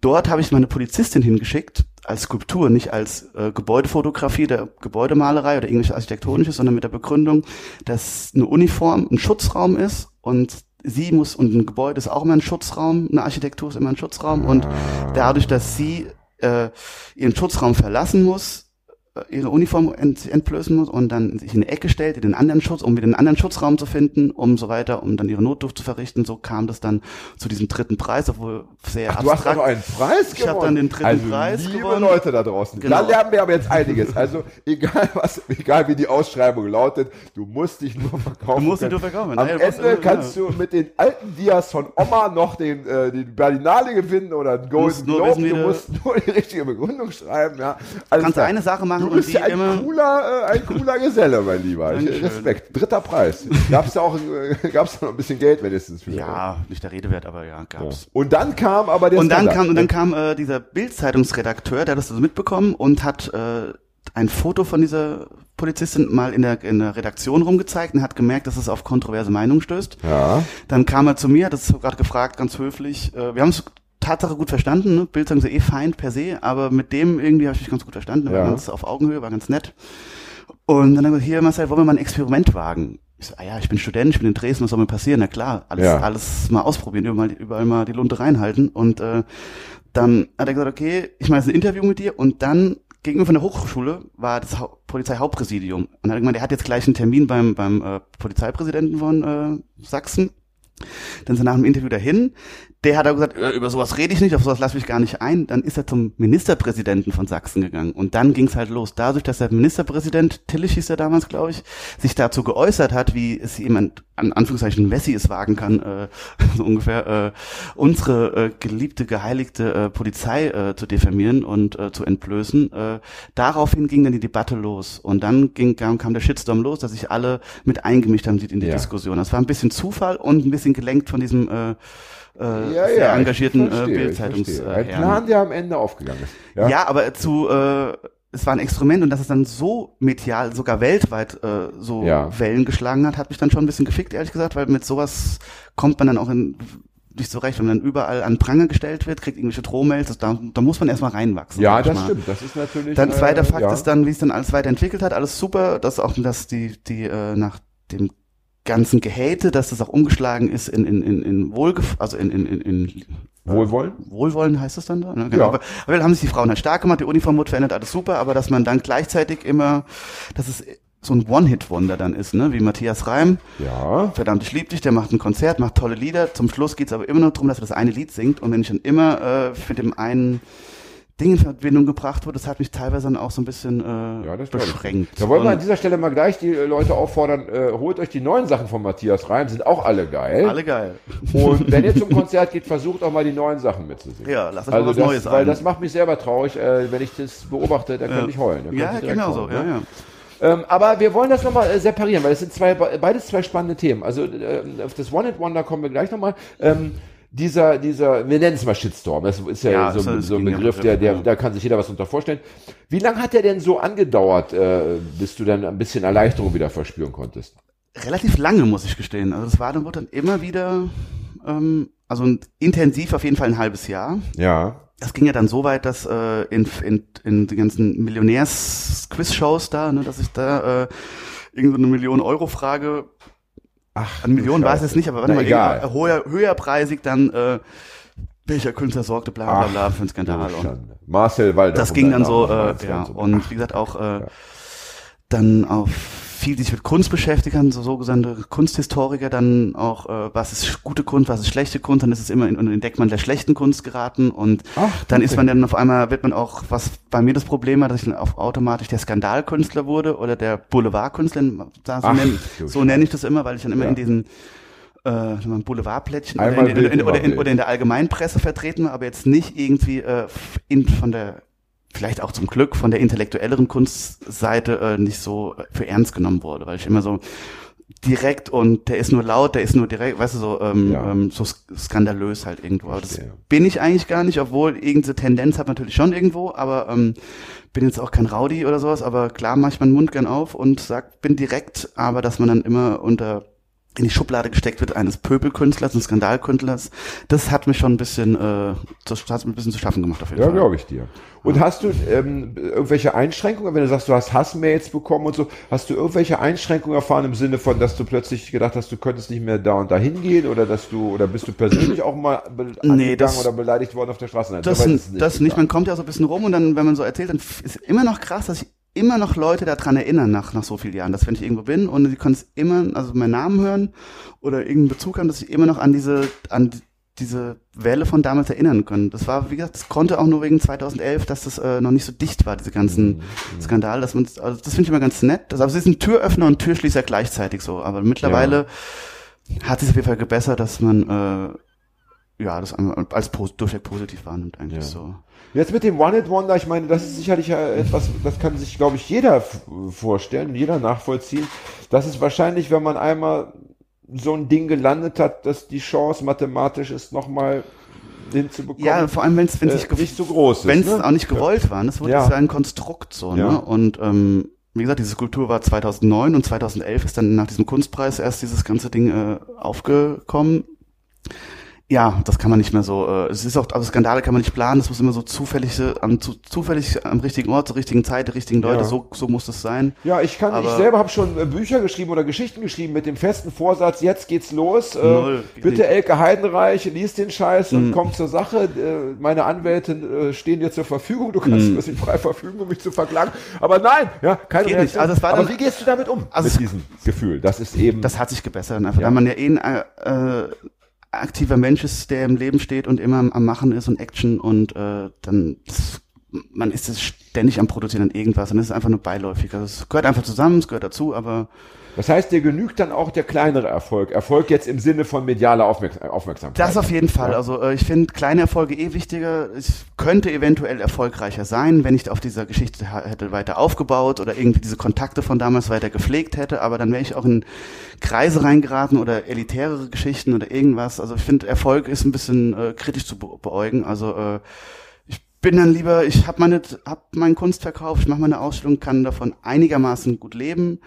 dort habe ich meine Polizistin hingeschickt, als Skulptur, nicht als äh, Gebäudefotografie der Gebäudemalerei oder irgendwas Architektonisches, sondern mit der Begründung, dass eine Uniform ein Schutzraum ist und sie muss, und ein Gebäude ist auch immer ein Schutzraum, eine Architektur ist immer ein Schutzraum und dadurch, dass sie äh, ihren Schutzraum verlassen muss, ihre Uniform ent, entblößen muss und dann sich in die Ecke stellt, in den anderen Schutz, um wieder einen anderen Schutzraum zu finden, um so weiter, um dann ihre Notdurft zu verrichten. So kam das dann zu diesem dritten Preis, obwohl sehr Ach, du hast abstrakt. auch noch einen Preis Ich hab dann den dritten also, Preis liebe gewonnen. Leute da draußen, Genau. da lernen wir aber jetzt einiges. Also egal was, egal wie die Ausschreibung lautet, du musst dich nur verkaufen. Du musst dich nur verkaufen. Am musst Ende kannst du mit den alten Dias von Oma noch den, äh, den Berlinale gewinnen oder den Golden Globe. du musst nur die richtige Begründung schreiben. Ja. Alles Kannst du eine Sache machen Du bist ja ein cooler, äh, ein cooler Geselle, mein Lieber. Dankeschön. Respekt. Dritter Preis. Gab's da auch, äh, gab's da noch ein bisschen Geld wenigstens für? Ja, nicht der Rede wert, aber ja, gab's. Und dann kam aber der Und dann Skandal. kam, und dann kam äh, dieser Bild-Zeitungsredakteur, der hat das also mitbekommen und hat äh, ein Foto von dieser Polizistin mal in der, in der Redaktion rumgezeigt und hat gemerkt, dass es auf kontroverse Meinungen stößt. Ja. Dann kam er zu mir, hat das so gerade gefragt, ganz höflich. Äh, wir haben es Tatsache gut verstanden, ne? Bildzeitung ist ja eh Feind per se, aber mit dem irgendwie habe ich mich ganz gut verstanden, war Ja. ganz auf Augenhöhe, war ganz nett. Und dann er gesagt, hier Marcel, wollen wir mal ein Experiment wagen? Ich so, ah ja, ich bin Student, ich bin in Dresden, was soll mir passieren? Na klar, alles, Ja. alles mal ausprobieren, überall, überall mal die Lunte reinhalten. Und äh, dann hat er gesagt, okay, ich mache jetzt ein Interview mit dir und dann gegenüber von der Hochschule war das Hau Polizeihauptpräsidium. Und dann hat er gemeint, der hat jetzt gleich einen Termin beim, beim äh, Polizeipräsidenten von äh, Sachsen. Dann sind wir nach dem Interview dahin. Der hat auch gesagt, über sowas rede ich nicht, auf sowas lasse ich mich gar nicht ein. Dann ist er zum Ministerpräsidenten von Sachsen gegangen. Und dann ging es halt los. Dadurch, dass der Ministerpräsident, Tillich hieß er damals, glaube ich, sich dazu geäußert hat, wie es jemand, an Anführungszeichen Messi es wagen kann, äh, so ungefähr, äh, unsere äh, geliebte, geheiligte äh, Polizei äh, zu diffamieren und äh, zu entblößen. Äh, daraufhin ging dann die Debatte los. Und dann ging, kam, kam der Shitstorm los, dass sich alle mit eingemischt haben in die Ja. Diskussion. Das war ein bisschen Zufall und ein bisschen gelenkt von diesem äh, äh, ja, sehr ja, engagierten äh, Bildzeitungs Ein. Plan, der am Ende aufgegangen ist. Ja, Ja, aber zu äh, es war ein Experiment und dass es dann so medial, sogar weltweit äh, so Ja. Wellen geschlagen hat, hat mich dann schon ein bisschen gefickt, ehrlich gesagt, weil mit sowas kommt man dann auch in nicht so recht, wenn man dann überall an Pranger gestellt wird, kriegt irgendwelche Drohmails, da, da muss man erstmal reinwachsen. ja das mal. stimmt. Das ist natürlich. Dann zweiter äh, Fakt ja. ist dann, wie es dann alles weiterentwickelt hat, alles super, dass auch, dass die, die äh, nach dem ganzen Gehate, dass das auch umgeschlagen ist in, in, in, in Wohlgef also in, in, in, in Wohlwollen. Wohlwollen heißt es dann da? Ne? Ja. Genau. Aber, aber dann haben sich die Frauen halt stark gemacht, die Uniform wurde verändert, alles super, aber dass man dann gleichzeitig immer, dass es so ein One-Hit-Wonder dann ist, ne? wie Matthias Reim, Ja. verdammt, ich lieb dich, der macht ein Konzert, macht tolle Lieder, zum Schluss geht's aber immer noch darum, dass er das eine Lied singt und wenn ich dann immer äh, mit dem einen Ding in Verbindung gebracht wurde, das hat mich teilweise dann auch so ein bisschen äh, Ja, beschränkt. Da wollen wir an dieser Stelle mal gleich die äh, Leute auffordern, äh, holt euch die neuen Sachen von Matthias Reim, sind auch alle geil. alle geil. Und wenn ihr zum Konzert geht, versucht auch mal die neuen Sachen mitzusingen. Ja, lass uns also mal was das, Neues Weil ein. das macht mich selber traurig, äh, wenn ich das beobachte, dann könnte ich heulen. Dann Ja, genau so, heulen, ja, ne? ja. Ähm, aber wir wollen das nochmal äh, separieren, weil es sind zwei, beides zwei spannende Themen. Also äh, auf das One-Hit-Wonder kommen wir gleich nochmal. Ähm, dieser, dieser, wir nennen es mal Shitstorm, das ist ja, Ja, so, das ist so ein gegen den Begriff, der, der, da kann sich jeder was unter vorstellen. Wie lange hat der denn so angedauert, äh, bis du dann ein bisschen Erleichterung wieder verspüren konntest? relativ lange, muss ich gestehen. Also es war dann, wurde dann immer wieder, ähm, also ein- intensiv auf jeden Fall ein halbes Jahr. Ja. Das ging ja dann so weit, dass äh, in, in, in den ganzen Millionärs-Quiz-Shows da, ne, dass ich da äh, irgendeine Million-Euro-Frage, Ach, an Millionen du war es jetzt nicht, aber warte Na, mal, egal. höher, höherpreisig dann, äh, welcher Künstler sorgte bla bla bla für einen Skandal. Marcel Walder. das ging dann so, äh, ja, und wie gesagt auch äh, dann auf viel sich mit Kunst beschäftigt haben, so sogenannte Kunsthistoriker, dann auch, äh, was ist gute Kunst, was ist schlechte Kunst, dann ist es immer in, unter den Deckmann der schlechten Kunst geraten und Ach, dann ist man dann auf einmal, wird man auch, was bei mir das Problem war, dass ich dann auch automatisch der Skandalkünstler wurde oder der Boulevardkünstler, so, nenn, so nenne ich das immer, weil ich dann immer Ja. in diesen äh, Boulevardplättchen oder in, in, in, oder, in, oder in der Allgemeinpresse vertreten war, aber jetzt nicht irgendwie äh, in, von der vielleicht auch zum Glück von der intellektuelleren Kunstseite äh, nicht so für ernst genommen wurde, weil ich immer so direkt und der ist nur laut, der ist nur direkt, weißt du, so, ähm, Ja. ähm, so sk- skandalös halt irgendwo. Aber das bin ich eigentlich gar nicht, obwohl irgendeine Tendenz hat natürlich schon irgendwo, aber ähm, bin jetzt auch kein Rowdy oder sowas, aber klar mache ich meinen Mund gern auf und sag, bin direkt, aber dass man dann immer unter in die Schublade gesteckt wird eines Pöbelkünstlers, eines Skandalkünstlers, das hat mich schon ein bisschen, äh, das hat mir ein bisschen zu schaffen gemacht auf jeden Ja, Fall. glaube ich dir. Und hast du ähm, irgendwelche Einschränkungen, wenn du sagst, du hast Hassmails bekommen und so, hast du irgendwelche Einschränkungen erfahren im Sinne von, dass du plötzlich gedacht hast, du könntest nicht mehr da und da hingehen oder dass du, oder bist du persönlich auch mal Nee, angegangen das- oder beleidigt worden auf der Straße? Nein, Das, das ist es nicht, man kommt ja so ein bisschen rum und dann, wenn man so erzählt, dann ist immer noch krass, dass ich immer noch Leute daran erinnern nach, nach so vielen Jahren, dass wenn ich irgendwo bin und sie können es immer, also meinen Namen hören oder irgendeinen Bezug haben, dass sie immer noch an diese, an diese Welle von damals erinnern können. Das war, wie gesagt, das konnte auch nur wegen 2011, dass das äh, noch nicht so dicht war, diese ganzen mhm. Skandale. Dass man, also das finde ich immer ganz nett. Das, also es ist ein Türöffner und Türschließer gleichzeitig so. Aber mittlerweile ja. hat sich auf jeden Fall gebessert, dass man äh, ja das als durchweg positiv wahrnimmt eigentlich ja. so. Jetzt mit dem One-Hit-Wonder, ich meine, das ist sicherlich etwas, das kann sich, glaube ich, jeder vorstellen, jeder nachvollziehen. Das ist wahrscheinlich, wenn man einmal so ein Ding gelandet hat, dass die Chance mathematisch ist, nochmal hinzubekommen. Ja, vor allem, wenn es äh, nicht so groß ist. Wenn es ne? auch nicht gewollt ja. war. Das wurde ja. ein Konstrukt so. Ne? Ja. Und ähm, wie gesagt, diese Skulptur war 2009 und 2011 ist dann nach diesem Kunstpreis erst dieses ganze Ding äh, aufgekommen ja, das kann man nicht mehr so. Äh, es ist auch, also Skandale kann man nicht planen. Das muss immer so zufällig am zu, zufällig am richtigen Ort, zur richtigen Zeit, die richtigen Leute. Ja. So, so muss das sein. Ja, ich kann. Aber ich selber habe schon äh, Bücher geschrieben oder Geschichten geschrieben mit dem festen Vorsatz: Jetzt geht's los. Äh, Null, bitte nicht. Elke Heidenreich, lies den Scheiß und mm. komm zur Sache. Äh, meine Anwälte äh, stehen dir zur Verfügung. Du kannst mm. dich frei verfügen, um mich zu verklagen. Aber nein, ja, keine Geht Reaktion. Also Aber wie gehst du damit um? Also mit diesem Gefühl. Das ist eben. Das hat sich gebessert, einfach, ja. weil man ja eh äh, aktiver Mensch ist, der im Leben steht und immer am Machen ist und Action und äh, dann man ist es ständig am Produzieren an irgendwas und es ist einfach nur beiläufig. Also es gehört einfach zusammen, es gehört dazu, aber das heißt, dir genügt dann auch der kleinere Erfolg. Erfolg jetzt im Sinne von medialer Aufmerks Aufmerksamkeit. Das auf jeden Fall. Also äh, ich finde kleine Erfolge eh wichtiger. Ich könnte eventuell erfolgreicher sein, wenn ich auf dieser Geschichte hätte weiter aufgebaut oder irgendwie diese Kontakte von damals weiter gepflegt hätte. Aber dann wäre ich auch in Kreise reingeraten oder elitärere Geschichten oder irgendwas. Also ich finde, Erfolg ist ein bisschen äh, kritisch zu be beäugen. Also äh, ich bin dann lieber, ich habe meine, hab meinen Kunstverkauf, ich mache meine Ausstellung, kann davon einigermaßen gut leben,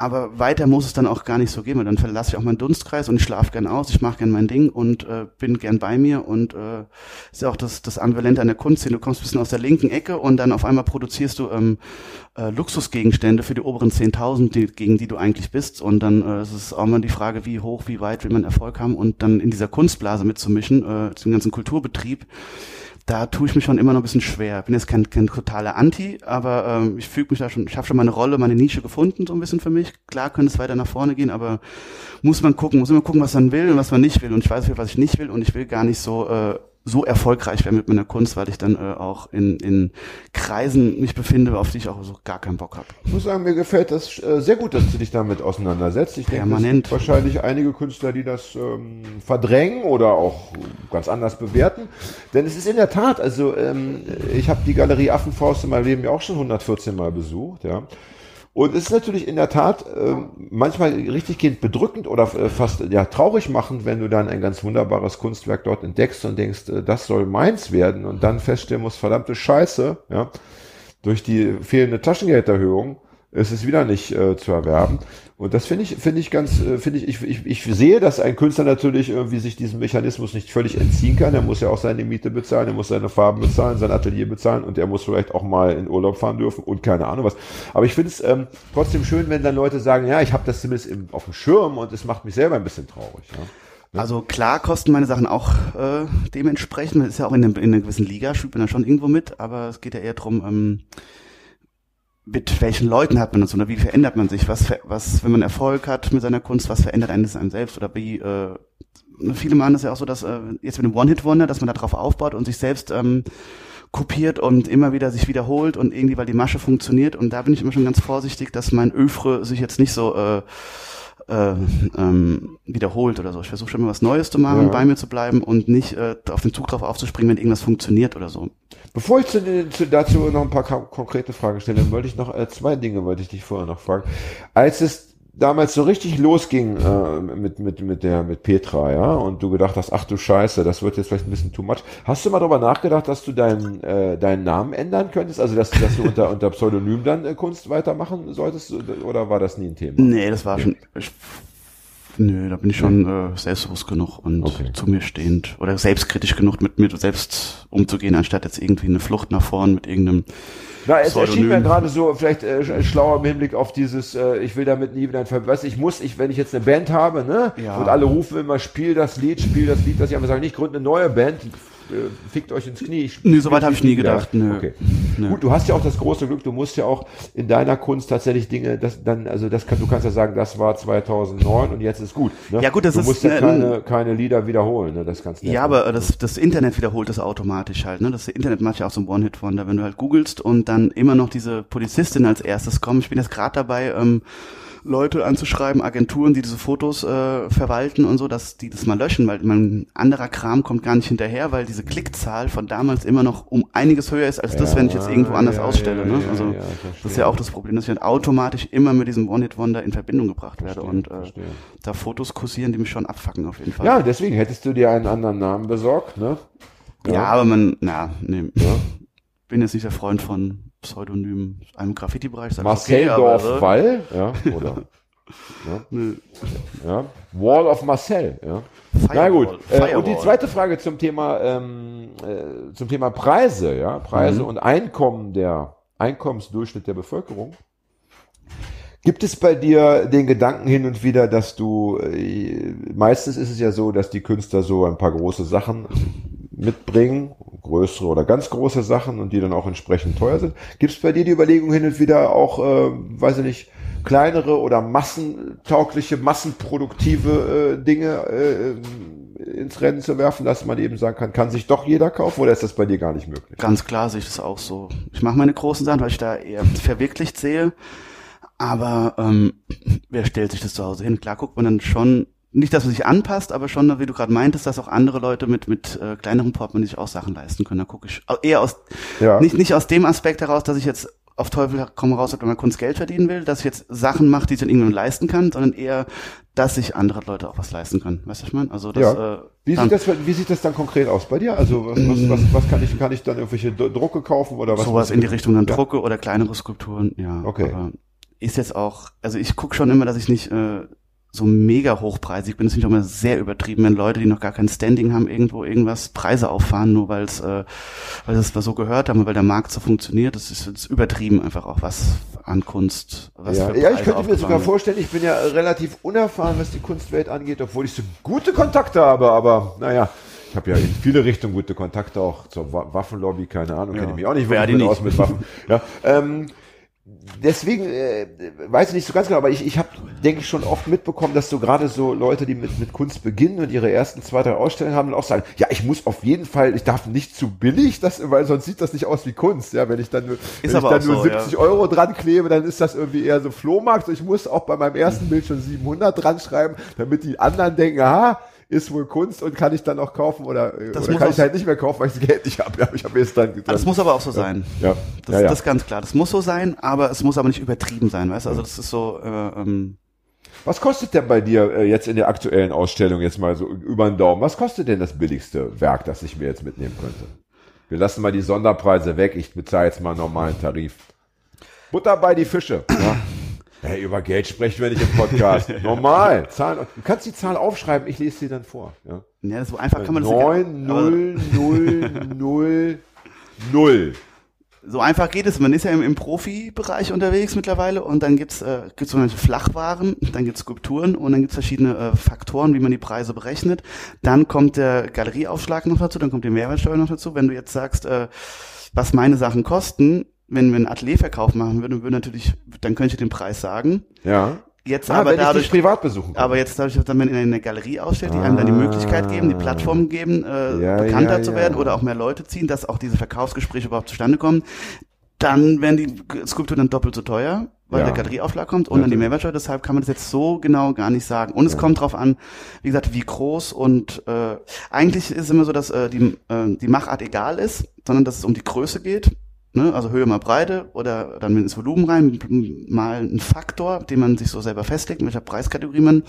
aber weiter muss es dann auch gar nicht so gehen, weil dann verlasse ich auch meinen Dunstkreis und ich schlafe gern aus, ich mache gern mein Ding und äh, bin gern bei mir und äh, ist ja auch das, das Ambivalente an der Kunstszene. Du kommst ein bisschen aus der linken Ecke und dann auf einmal produzierst du ähm, äh, Luxusgegenstände für die oberen 10.000, die, gegen die du eigentlich bist und dann äh, ist es auch mal die Frage, wie hoch, wie weit will man Erfolg haben und dann in dieser Kunstblase mitzumischen, äh, den ganzen Kulturbetrieb, da tue ich mich schon immer noch ein bisschen schwer. Bin jetzt kein, kein totaler Anti, aber ähm, ich fühle mich da schon, ich habe schon meine Rolle, meine Nische gefunden, so ein bisschen für mich. Klar könnte es weiter nach vorne gehen, aber muss man gucken, muss immer gucken, was man will und was man nicht will. Und ich weiß, was ich nicht will und ich will gar nicht so äh, so erfolgreich wäre mit meiner Kunst, weil ich dann äh, auch in, in Kreisen mich befinde, auf die ich auch so gar keinen Bock habe. Ich muss sagen, mir gefällt das äh, sehr gut, dass du dich damit auseinandersetzt. Ich denke, es gibt wahrscheinlich einige Künstler, die das ähm, verdrängen oder auch ganz anders bewerten. Denn es ist in der Tat, also ähm, ich habe die Galerie Affenfaust in meinem Leben ja auch schon 114 Mal besucht, ja. Und es ist natürlich in der Tat äh, manchmal richtiggehend bedrückend oder äh, fast ja traurig machend, wenn du dann ein ganz wunderbares Kunstwerk dort entdeckst und denkst, äh, das soll meins werden. Und dann feststellen musst, verdammte Scheiße, ja, durch die fehlende Taschengelderhöhung ist es wieder nicht äh, zu erwerben. Und das finde ich, finde ich ganz, äh, finde ich, ich, ich, ich sehe, dass ein Künstler natürlich irgendwie sich diesem Mechanismus nicht völlig entziehen kann. Er muss ja auch seine Miete bezahlen, er muss seine Farben bezahlen, sein Atelier bezahlen und er muss vielleicht auch mal in Urlaub fahren dürfen und keine Ahnung was. Aber ich finde es ähm, trotzdem schön, wenn dann Leute sagen, ja, ich habe das zumindest im, auf dem Schirm und es macht mich selber ein bisschen traurig. Ja. Also klar kosten meine Sachen auch äh, dementsprechend. Das ist ja auch in, einem, in einer gewissen Liga, spielt man da schon irgendwo mit, aber es geht ja eher drum. Ähm, mit welchen Leuten hat man das oder wie verändert man sich? Was, was, wenn man Erfolg hat mit seiner Kunst, was verändert einen das einem selbst? Oder wie, äh, viele machen das ja auch so, dass äh, jetzt mit dem One-Hit-Wonder, dass man da drauf aufbaut und sich selbst ähm, kopiert und immer wieder sich wiederholt und irgendwie, weil die Masche funktioniert. Und da bin ich immer schon ganz vorsichtig, dass mein Öfre sich jetzt nicht so äh, äh, ähm, wiederholt oder so. Ich versuche schon mal was Neues zu machen, ja. bei mir zu bleiben und nicht äh, auf den Zug drauf aufzuspringen, wenn irgendwas funktioniert oder so. Bevor ich zu, zu, dazu noch ein paar konkrete Fragen stelle, wollte ich noch äh, zwei Dinge wollte ich dich vorher noch fragen. Als es damals so richtig losging äh, mit mit mit der mit Petra, ja, und du gedacht hast, ach du Scheiße, das wird jetzt vielleicht ein bisschen too much. Hast du mal darüber nachgedacht, dass du deinen äh, deinen Namen ändern könntest, also dass, dass du unter unter Pseudonym dann äh, Kunst weitermachen solltest, oder war das nie ein Thema? Nee, das war schon. Nö, da bin ich schon äh, selbstbewusst genug und okay. zu mir stehend oder selbstkritisch genug, mit mir selbst umzugehen, anstatt jetzt irgendwie eine Flucht nach vorn mit irgendeinem na, es erschien mir gerade so vielleicht äh, schlauer im Hinblick auf dieses, äh, ich will damit nie wieder ein Ver Weißt ich muss, ich, wenn ich jetzt eine Band habe, ne? Ja. Und alle rufen immer, spiel das Lied, spiel das Lied, dass ich einfach sage, nicht gründe eine neue Band, fickt euch ins Knie. nee, soweit habe ich nie gedacht. Nö. Okay. Ja. Gut, du hast ja auch das große Glück, du musst ja auch in deiner Kunst tatsächlich Dinge, das dann, also das kann, du kannst ja sagen, das war 2009 und jetzt ist gut. Ne? Ja, gut, das du ist, musst ja ne, keine, keine Lieder wiederholen, ne? Das kannst du Ja, aber das, das Internet wiederholt das automatisch halt. Ne? Das Internet macht ja auch so ein One-Hit-Wonder, wenn du halt googelst und dann immer noch diese Polizistin als erstes kommt. Ich bin jetzt gerade dabei, ähm, Leute anzuschreiben, Agenturen, die diese Fotos äh, verwalten und so, dass die das mal löschen, weil mein anderer Kram kommt gar nicht hinterher, weil diese Klickzahl von damals immer noch um einiges höher ist als das, Ja, wenn ich jetzt irgendwo anders ja, ausstelle. ja, ne? ja, Also ja, das ist ja auch das Problem, dass ich halt automatisch immer mit diesem One-Hit-Wonder in Verbindung gebracht werde Verstehe, und äh, verstehe. da Fotos kursieren, die mich schon abfacken auf jeden Fall. Ja, deswegen hättest du dir einen anderen Namen besorgt, ne? Ja, aber man, na, nee. Bin jetzt nicht der Freund von Pseudonymen im Graffiti-Bereich. Marcel okay, Dorf Wall, ja, oder? Nö. Ja. Wall of Marcel, ja. Firewall, Na gut. Äh, und die Firewall. zweite Frage zum Thema ähm, äh, zum Thema Preise, ja, Preise Mhm. und Einkommen der Einkommensdurchschnitt der Bevölkerung. Gibt es bei dir den Gedanken hin und wieder, dass du äh, meistens ist es ja so, dass die Künstler so ein paar große Sachen mitbringen, größere oder ganz große Sachen und die dann auch entsprechend teuer sind. Gibt es bei dir die Überlegung hin und wieder auch, äh, weiß ich nicht, kleinere oder massentaugliche, massenproduktive äh, Dinge äh, ins Rennen zu werfen, dass man eben sagen kann, kann sich doch jeder kaufen oder ist das bei dir gar nicht möglich? Ganz klar sehe ich das auch so. Ich mache meine großen Sachen, weil ich da eher verwirklicht sehe. Aber ähm, wer stellt sich das zu Hause hin? Klar guckt man dann schon, nicht, dass man sich anpasst, aber schon, wie du gerade meintest, dass auch andere Leute mit mit äh, kleineren Portemonnaie sich auch Sachen leisten können. Da gucke ich eher aus Ja. nicht nicht aus dem Aspekt heraus, dass ich jetzt auf Teufel komm raus, wenn man Kunst Geld verdienen will, dass ich jetzt Sachen mache, die ich dann irgendwann leisten kann, sondern eher, dass sich andere Leute auch was leisten können. Weißt du, was ich meine? Also das, Ja. äh, Wie sieht, das, wie sieht das dann konkret aus bei dir? Also was, was, was, was kann ich kann ich dann irgendwelche Drucke kaufen oder was? sowas in die Richtung dann Ja. Drucke oder kleinere Skulpturen, ja. Okay. Aber ist jetzt auch, also ich gucke schon immer, dass ich nicht äh, so mega hochpreisig bin. Das finde ich auch immer sehr übertrieben, wenn Leute, die noch gar kein Standing haben, irgendwo irgendwas Preise auffahren, nur weil es, äh, weil es mal so gehört haben, weil der Markt so funktioniert. Das ist jetzt übertrieben einfach auch was an Kunst. Was Ja, für ja, ich könnte mir sogar vorstellen, ich bin ja relativ unerfahren, was die Kunstwelt angeht, obwohl ich so gute Kontakte habe, aber naja, ich habe ja in viele Richtungen gute Kontakte, auch zur Wa Waffenlobby, keine Ahnung, Ja. kenne ich mich auch nicht wirklich nicht? aus mit Waffen. Ja, ähm, deswegen äh, weiß ich nicht so ganz genau, aber ich, ich habe, denke ich, schon oft mitbekommen, dass so gerade so Leute, die mit, mit Kunst beginnen und ihre ersten zwei, drei Ausstellungen haben, dann auch sagen, ja, ich muss auf jeden Fall, ich darf nicht zu billig, das, weil sonst sieht das nicht aus wie Kunst. Ja, wenn ich dann nur, wenn ich dann nur so, 70 ja. Euro dran klebe, dann ist das irgendwie eher so Flohmarkt. Ich muss auch bei meinem ersten Bild schon 700 dran schreiben, damit die anderen denken, aha, ist wohl Kunst und kann ich dann auch kaufen oder, äh, Das oder muss kann ich halt nicht mehr kaufen, weil ich das Geld nicht habe. Ja, ich habe jetzt dann, dann Das muss aber auch so sein. ja, Das, ja, ja. das ist ganz klar. Das muss so sein, aber es muss aber nicht übertrieben sein, weißt du? Also das ist so, äh, ähm, Was kostet denn bei dir äh, jetzt in der aktuellen Ausstellung jetzt mal so über den Daumen? Was kostet denn das billigste Werk, das ich mir jetzt mitnehmen könnte? Wir lassen mal die Sonderpreise weg. Ich bezahle jetzt mal einen normalen Tarif. Butter bei die Fische. Ja. Hey, über Geld sprechen wir nicht im Podcast. Normal. Zahlen. Du kannst die Zahl aufschreiben, ich lese sie dann vor. Ja. ja, so einfach kann man das 9, aber 0, 0, 0, 0. So einfach geht es. Man ist ja im, im Profibereich unterwegs mittlerweile und dann gibt's äh, gibt's zum Beispiel Flachwaren, dann gibt's Skulpturen und dann gibt's verschiedene äh, Faktoren, wie man die Preise berechnet. Dann kommt der Galerieaufschlag noch dazu, dann kommt die Mehrwertsteuer noch dazu. Wenn du jetzt sagst, äh, was meine Sachen kosten, wenn wir einen Atelierverkauf machen würden, würde natürlich, dann könnte ich den Preis sagen. Ja. Jetzt Ah, aber wenn ich dadurch, dich privat besuchen kann. aber jetzt dadurch, dass man in eine Galerie ausstellt, die einem dann die Möglichkeit geben, die Plattform geben, äh, Ja, bekannter ja, zu ja. werden oder auch mehr Leute ziehen, dass auch diese Verkaufsgespräche überhaupt zustande kommen, dann werden die Skulpturen dann doppelt so teuer, weil Ja. der Galerieaufschlag kommt und dann die. Mehrwertsteuer. Deshalb kann man das jetzt so genau gar nicht sagen. Und es kommt drauf an, wie gesagt, wie groß und äh, eigentlich ist es immer so, dass äh, die, äh, die Machart egal ist, sondern dass es um die Größe geht. Ne? Also Höhe mal Breite oder dann ins Volumen rein, mal ein Faktor, den man sich so selber festlegt, in welcher Preiskategorie man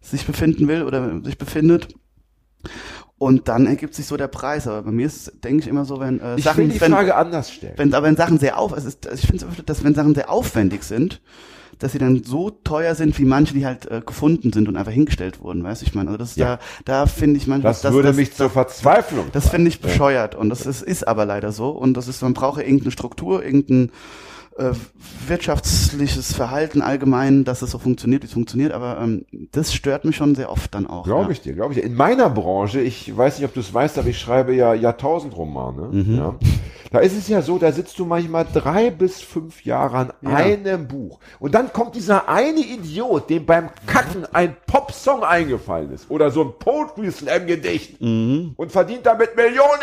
sich befinden will oder sich befindet. Und dann ergibt sich so der Preis. Aber bei mir ist, denke ich immer so, wenn äh, ich Sachen, will die wenn, Frage anders stellen. wenn, aber wenn Sachen sehr auf, es ist, ich finde, dass wenn Sachen sehr aufwendig sind, dass sie dann so teuer sind, wie manche, die halt äh, gefunden sind und einfach hingestellt wurden, weißt du, ich meine, also das ist Ja. da, da finde ich manchmal, das, würde mich zur Verzweiflung. das finde ich bescheuert und das ist, ist aber leider so und das ist, man braucht ja irgendeine Struktur, irgendein äh, wirtschaftliches Verhalten allgemein, dass es so funktioniert, wie es funktioniert, aber ähm, das stört mich schon sehr oft dann auch. Glaube ja. ich dir, glaube ich dir. In meiner Branche, ich weiß nicht, ob du es weißt, aber ich schreibe ja Jahrtausendromane. Mhm. Ja. Da ist es ja so, da sitzt du manchmal drei bis fünf Jahre an Ja. einem Buch. Und dann kommt dieser eine Idiot, dem beim Kacken ein Popsong eingefallen ist. Oder so ein Poetry Slam Gedicht. Mhm. Und verdient damit Millionen.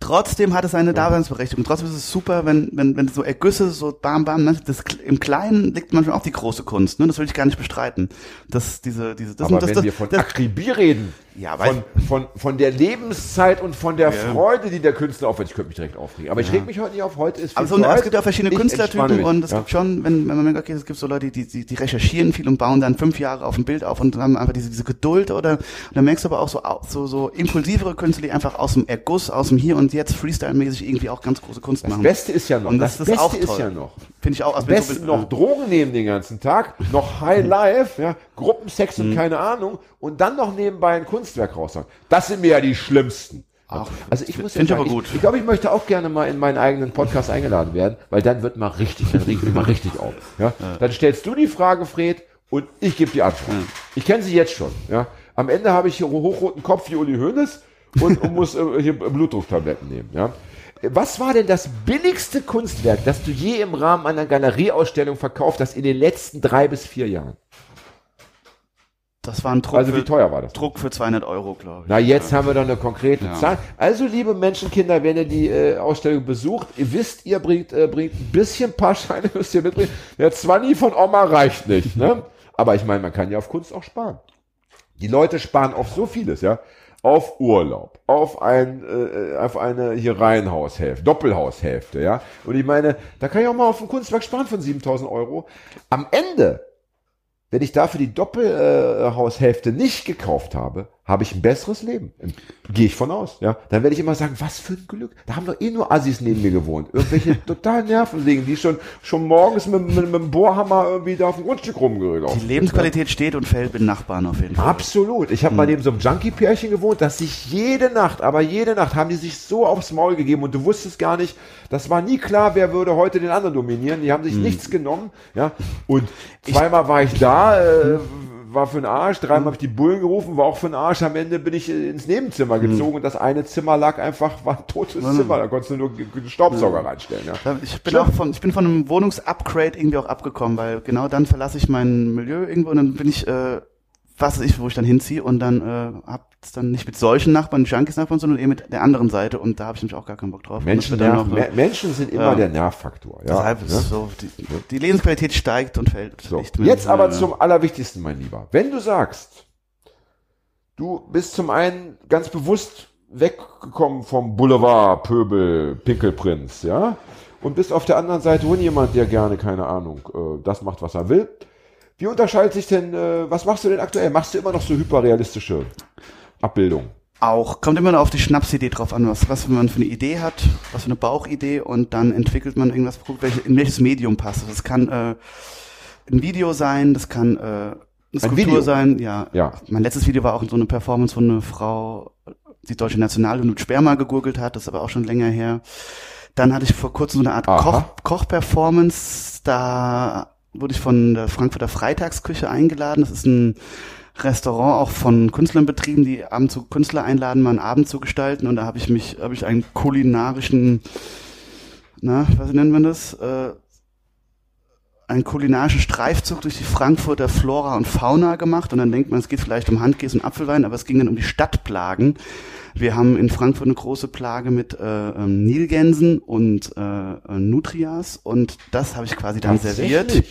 Trotzdem hat es eine Daseinsberechtigung. Trotzdem ist es super, wenn, wenn, wenn so Ergüsse, so bam, bam, ne? das, im Kleinen liegt manchmal auch die große Kunst, ne? Das will ich gar nicht bestreiten. Das, diese, diese, das, Aber das, wenn das, wir von das, Akribie reden, Ja, von, von, von der Lebenszeit und von der Ja. Freude, die der Künstler aufwendet, ich könnte mich direkt aufregen. Aber ich reg mich heute nicht auf, heute ist viel Aber so, zu es gibt ja auch verschiedene Ich Künstlertypen und es gibt schon, wenn, wenn man merkt, okay, es gibt so Leute, die, die, die recherchieren viel und bauen dann fünf Jahre auf ein Bild auf und haben einfach diese, diese Geduld oder, und dann merkst du aber auch so, so, so impulsivere Künstler, die einfach aus dem Erguss, aus dem Hier und Jetzt Freestyle-mäßig irgendwie auch ganz große Kunst Das machen. Beste ist ja noch, Und das, das ist Beste auch ist toll. ja noch, Finde ich auch. Also wenn so- besten noch Drogen nehmen den ganzen Tag, noch High Life, ja, Gruppensex Mhm. und keine Ahnung und dann noch nebenbei ein Kunstwerk raushauen. Das sind mir ja die schlimmsten. Ach, also ich muss ja find ich sagen, aber gut. ich, ich glaube, ich möchte auch gerne mal in meinen eigenen Podcast eingeladen werden, weil dann wird mal richtig, dann wir mal richtig auf. Ja? Dann stellst du die Frage, Fred, und ich gebe die Antwort. Ich kenne sie jetzt schon. Ja? Am Ende habe ich hier hochroten Kopf wie Uli Hoeneß und, und muss äh, hier Blutdrucktabletten nehmen. Ja? Was war denn das billigste Kunstwerk, das du je im Rahmen einer Galerieausstellung verkauft hast in den letzten drei bis vier Jahren? Das war ein Druck, Also wie für, teuer war das? Druck für 200 Euro, glaube ich. Na, jetzt haben wir doch eine konkrete Ja. Zahl. Also, liebe Menschenkinder, wenn ihr die äh, Ausstellung besucht, ihr wisst, ihr bringt, äh, bringt ein bisschen paar Scheine, müsst ihr mitbringen. Der 20 von Oma reicht nicht, ne? Aber ich meine, man kann ja auf Kunst auch sparen. Die Leute sparen auf so vieles, ja. Auf Urlaub, auf ein, äh, auf eine hier Reihenhaushälfte, Doppelhaushälfte, ja. Und ich meine, da kann ich auch mal auf ein Kunstwerk sparen von 7000 Euro. Am Ende wenn ich dafür die Doppelhaushälfte nicht gekauft habe, habe ich ein besseres Leben. Gehe ich von aus. Ja, dann werde ich immer sagen, was für ein Glück. Da haben doch eh nur Assis neben mir gewohnt. Irgendwelche total Nervensägen, die schon schon morgens mit, mit, mit dem Bohrhammer irgendwie da auf dem Grundstück rumgelaufen. Die Lebensqualität steht und fällt mit Nachbarn auf jeden Fall. Absolut. Ich habe mal neben so einem Junkie-Pärchen gewohnt, dass sich jede Nacht, aber jede Nacht haben die sich so aufs Maul gegeben und du wusstest gar nicht, das war nie klar, wer würde heute den anderen dominieren. Die haben sich nichts genommen, ja. Und zweimal war ich da, äh, war für den Arsch, dreimal habe ich die Bullen gerufen, war auch für den Arsch. Am Ende bin ich äh, ins Nebenzimmer gezogen und das eine Zimmer lag einfach, war ein totes Zimmer. Da konntest du nur G- Staubsauger reinstellen, ja. Ich bin Schlimm. auch von, ich bin von einem Wohnungsupgrade irgendwie auch abgekommen, weil genau dann verlasse ich mein Milieu irgendwo und dann bin ich, äh, was weiß ich, wo ich dann hinziehe und dann äh, hab's dann nicht mit solchen Nachbarn, Junkies-Nachbarn, sondern eher mit der anderen Seite und da habe ich nämlich auch gar keinen Bock drauf. Und Menschen, noch, Me- Menschen sind immer Ja. der Nervfaktor. Ja, Deshalb ne? ist so, die, die Lebensqualität steigt und fällt. So, echt mit- jetzt aber äh, zum Allerwichtigsten, mein Lieber. Wenn du sagst, du bist zum einen ganz bewusst weggekommen vom Boulevard, Pöbel, Pinkelprinz, ja, und bist auf der anderen Seite schon jemand, der gerne, keine Ahnung, äh, das macht, was er will. Wie unterscheidet sich denn, äh, was machst du denn aktuell? Machst du immer noch so hyperrealistische Abbildungen? Auch, kommt immer noch auf die Schnapsidee drauf an, was, was man für eine Idee hat, was für eine Bauchidee und dann entwickelt man irgendwas, in welches Medium passt. Das kann äh, ein Video sein, das kann äh, eine Skulptur Video? sein, ja. Ja. Mein letztes Video war auch so eine Performance, wo eine Frau die deutsche Nationalhymne mit Sperma gegurgelt hat, das ist aber auch schon länger her. Dann hatte ich vor kurzem so eine Art Aha. Koch, Koch-Performance, da wurde ich von der Frankfurter Freitagsküche eingeladen. Das ist ein Restaurant auch von Künstlern betrieben, die abends zu Künstler einladen, mal einen Abend zu gestalten. Und da habe ich mich, habe ich einen kulinarischen, na, was nennt man das? Äh, einen kulinarischen Streifzug durch die Frankfurter Flora und Fauna gemacht. Und dann denkt man, es geht vielleicht um Handkäse und Apfelwein, aber es ging dann um die Stadtplagen. Wir haben in Frankfurt eine große Plage mit äh, ähm, Nilgänsen und äh, äh, Nutrias und das habe ich quasi dann serviert.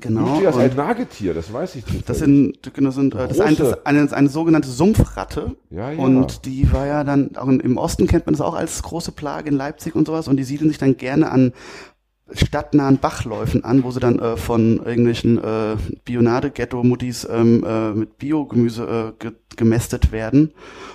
Genau. Nutrias, und ein Nagetier, das weiß ich nicht. das sind, genau, sind äh, das eine, das ist eine, eine sogenannte Sumpfratte. Ja, ja. Und die war ja dann, auch im Osten kennt man das auch als große Plage in Leipzig und sowas. Und die siedeln sich dann gerne an stadtnahen Bachläufen an, wo sie dann äh, von irgendwelchen äh, Bionade-Ghetto-Muttis ähm, äh, mit Biogemüse äh, ge gemästet werden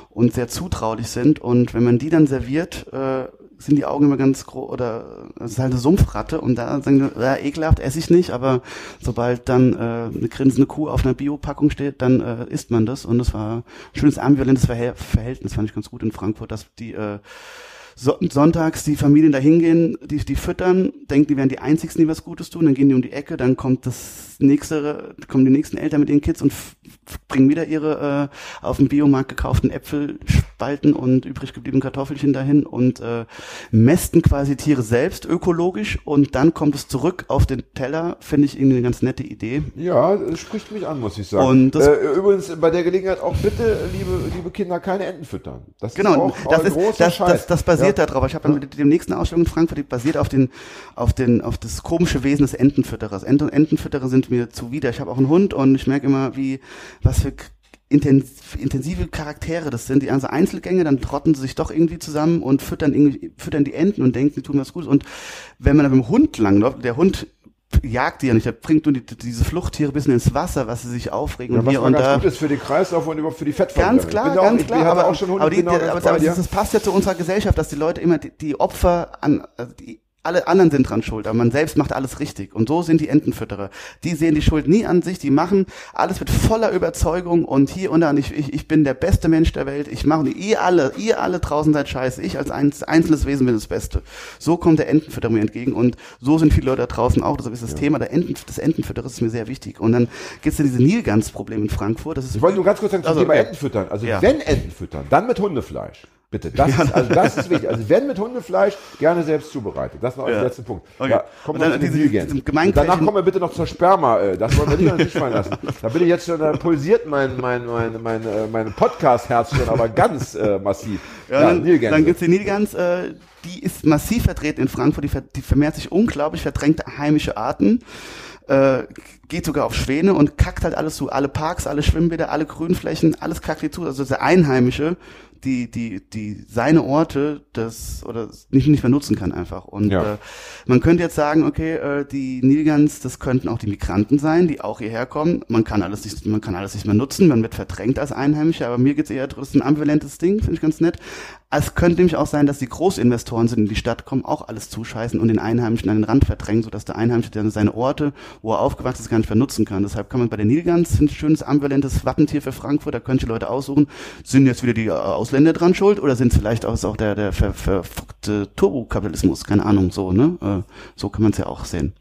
und sehr zutraulich sind. Und wenn man die dann serviert, äh, sind die Augen immer ganz groß oder es ist halt eine Sumpfratte und da sagen die, ja, ekelhaft esse ich nicht, aber sobald dann äh, eine grinsende Kuh auf einer Biopackung steht, dann äh, isst man das und das war ein schönes ambivalentes Verhäl Verhältnis, fand ich ganz gut in Frankfurt, dass die äh, so, sonntags die Familien da hingehen, die, die füttern, denken, die wären die einzigsten, die was Gutes tun, dann gehen die um die Ecke, dann kommt das nächste, kommen die nächsten Eltern mit ihren Kids und bringen wieder ihre äh, auf dem Biomarkt gekauften Äpfelspalten und übrig gebliebenen Kartoffelchen dahin und äh, mästen quasi Tiere selbst ökologisch und dann kommt es zurück auf den Teller, finde ich irgendwie eine ganz nette Idee. Ja, spricht mich an, muss ich sagen. Und äh, übrigens bei der Gelegenheit auch bitte, liebe, liebe Kinder, keine Enten füttern. Das Genau, ist auch, das, auch ist, das, das, das basiert ja. darauf. Ich habe mit dem nächsten Ausstellung in Frankfurt, die basiert auf den, auf den, auf das komische Wesen des Entenfütterers. Ent Entenfütterer sind mir zuwider. Ich habe auch einen Hund und ich merke immer, wie, was für intensive Charaktere das sind. Die haben so Einzelgänge, dann trotten sie sich doch irgendwie zusammen und füttern irgendwie, füttern die Enten und denken, sie tun was Gutes. Und wenn man dann mit dem Hund langläuft, der Hund jagt die ja nicht, der bringt nur die, diese Fluchttiere ein bisschen ins Wasser, was sie sich aufregen Ja, und was hier und ganz da. gut ist für den Kreislauf und überhaupt für die Fettverbrennung. Ganz klar, ganz auch, klar. Aber, auch schon Hunde, aber, die, genau, die, aber das passt ja zu unserer Gesellschaft, dass die Leute immer die, die Opfer an, also die, alle anderen sind dran schuld, aber man selbst macht alles richtig. Und so sind die Entenfütterer. Die sehen die Schuld nie an sich, die machen alles mit voller Überzeugung und hier und da, und ich, ich, ich bin der beste Mensch der Welt, ich mache, ihr alle, ihr alle draußen seid scheiße, ich als ein, einzelnes Wesen bin das Beste. So kommt der Entenfütterer mir entgegen und so sind viele Leute da draußen auch, deshalb ist das Thema der Enten, des Entenfütterers ist mir sehr wichtig. Und dann gibt's ja diese Nilgans-Problem in Frankfurt, das ist Ich wollte nur ganz kurz sagen zum Also, Thema okay. Enten füttern. Also Ja. wenn Enten füttern, dann mit Hundefleisch. Bitte, das ist, also das ist wichtig. Also wenn mit Hundefleisch, gerne selbst zubereitet. Das noch als Ja. letzten Punkt. Okay. Ja, kommen wir zu den diese- Und Gemeinquächen- Danach kommen wir bitte noch zur Sperma. äh, Das wollen wir nicht an den Tisch fallen lassen. Da bin ich jetzt schon, da pulsiert mein, mein, mein, mein, äh, mein Podcast-Herz schon, aber ganz äh, massiv. Ja, dann, Nilgänse. dann gibt's die Nilgans, äh, die ist massiv vertreten in Frankfurt, die, ver die vermehrt sich unglaublich verdrängte heimische Arten, äh, geht sogar auf Schwäne und kackt halt alles zu. Alle Parks, alle Schwimmbäder, alle Grünflächen, alles kackt die zu. Also der Einheimische, die, die, die seine Orte das oder nicht, nicht mehr nutzen kann einfach. Und Ja. äh, man könnte jetzt sagen, okay, äh, die Nilgans, das könnten auch die Migranten sein, die auch hierher kommen. Man kann alles nicht, man kann alles nicht mehr nutzen, man wird verdrängt als Einheimischer, aber mir geht's eher, das ist ein ambivalentes Ding, finde ich ganz nett. Es könnte nämlich auch sein, dass die Großinvestoren sind in die Stadt kommen, auch alles zuscheißen und den Einheimischen an den Rand verdrängen, sodass der Einheimische dann seine Orte, wo er aufgewachsen ist, gar nicht mehr nutzen kann. Deshalb kann man bei den Nilgans, ein schönes ambivalentes Wappentier für Frankfurt, da können die Leute aussuchen, sind jetzt wieder die äh, Ausländer dran schuld oder sind es vielleicht auch, auch der, der ver, verfuckte Turbokapitalismus, keine Ahnung, so, ne? Äh, so kann man es ja auch sehen.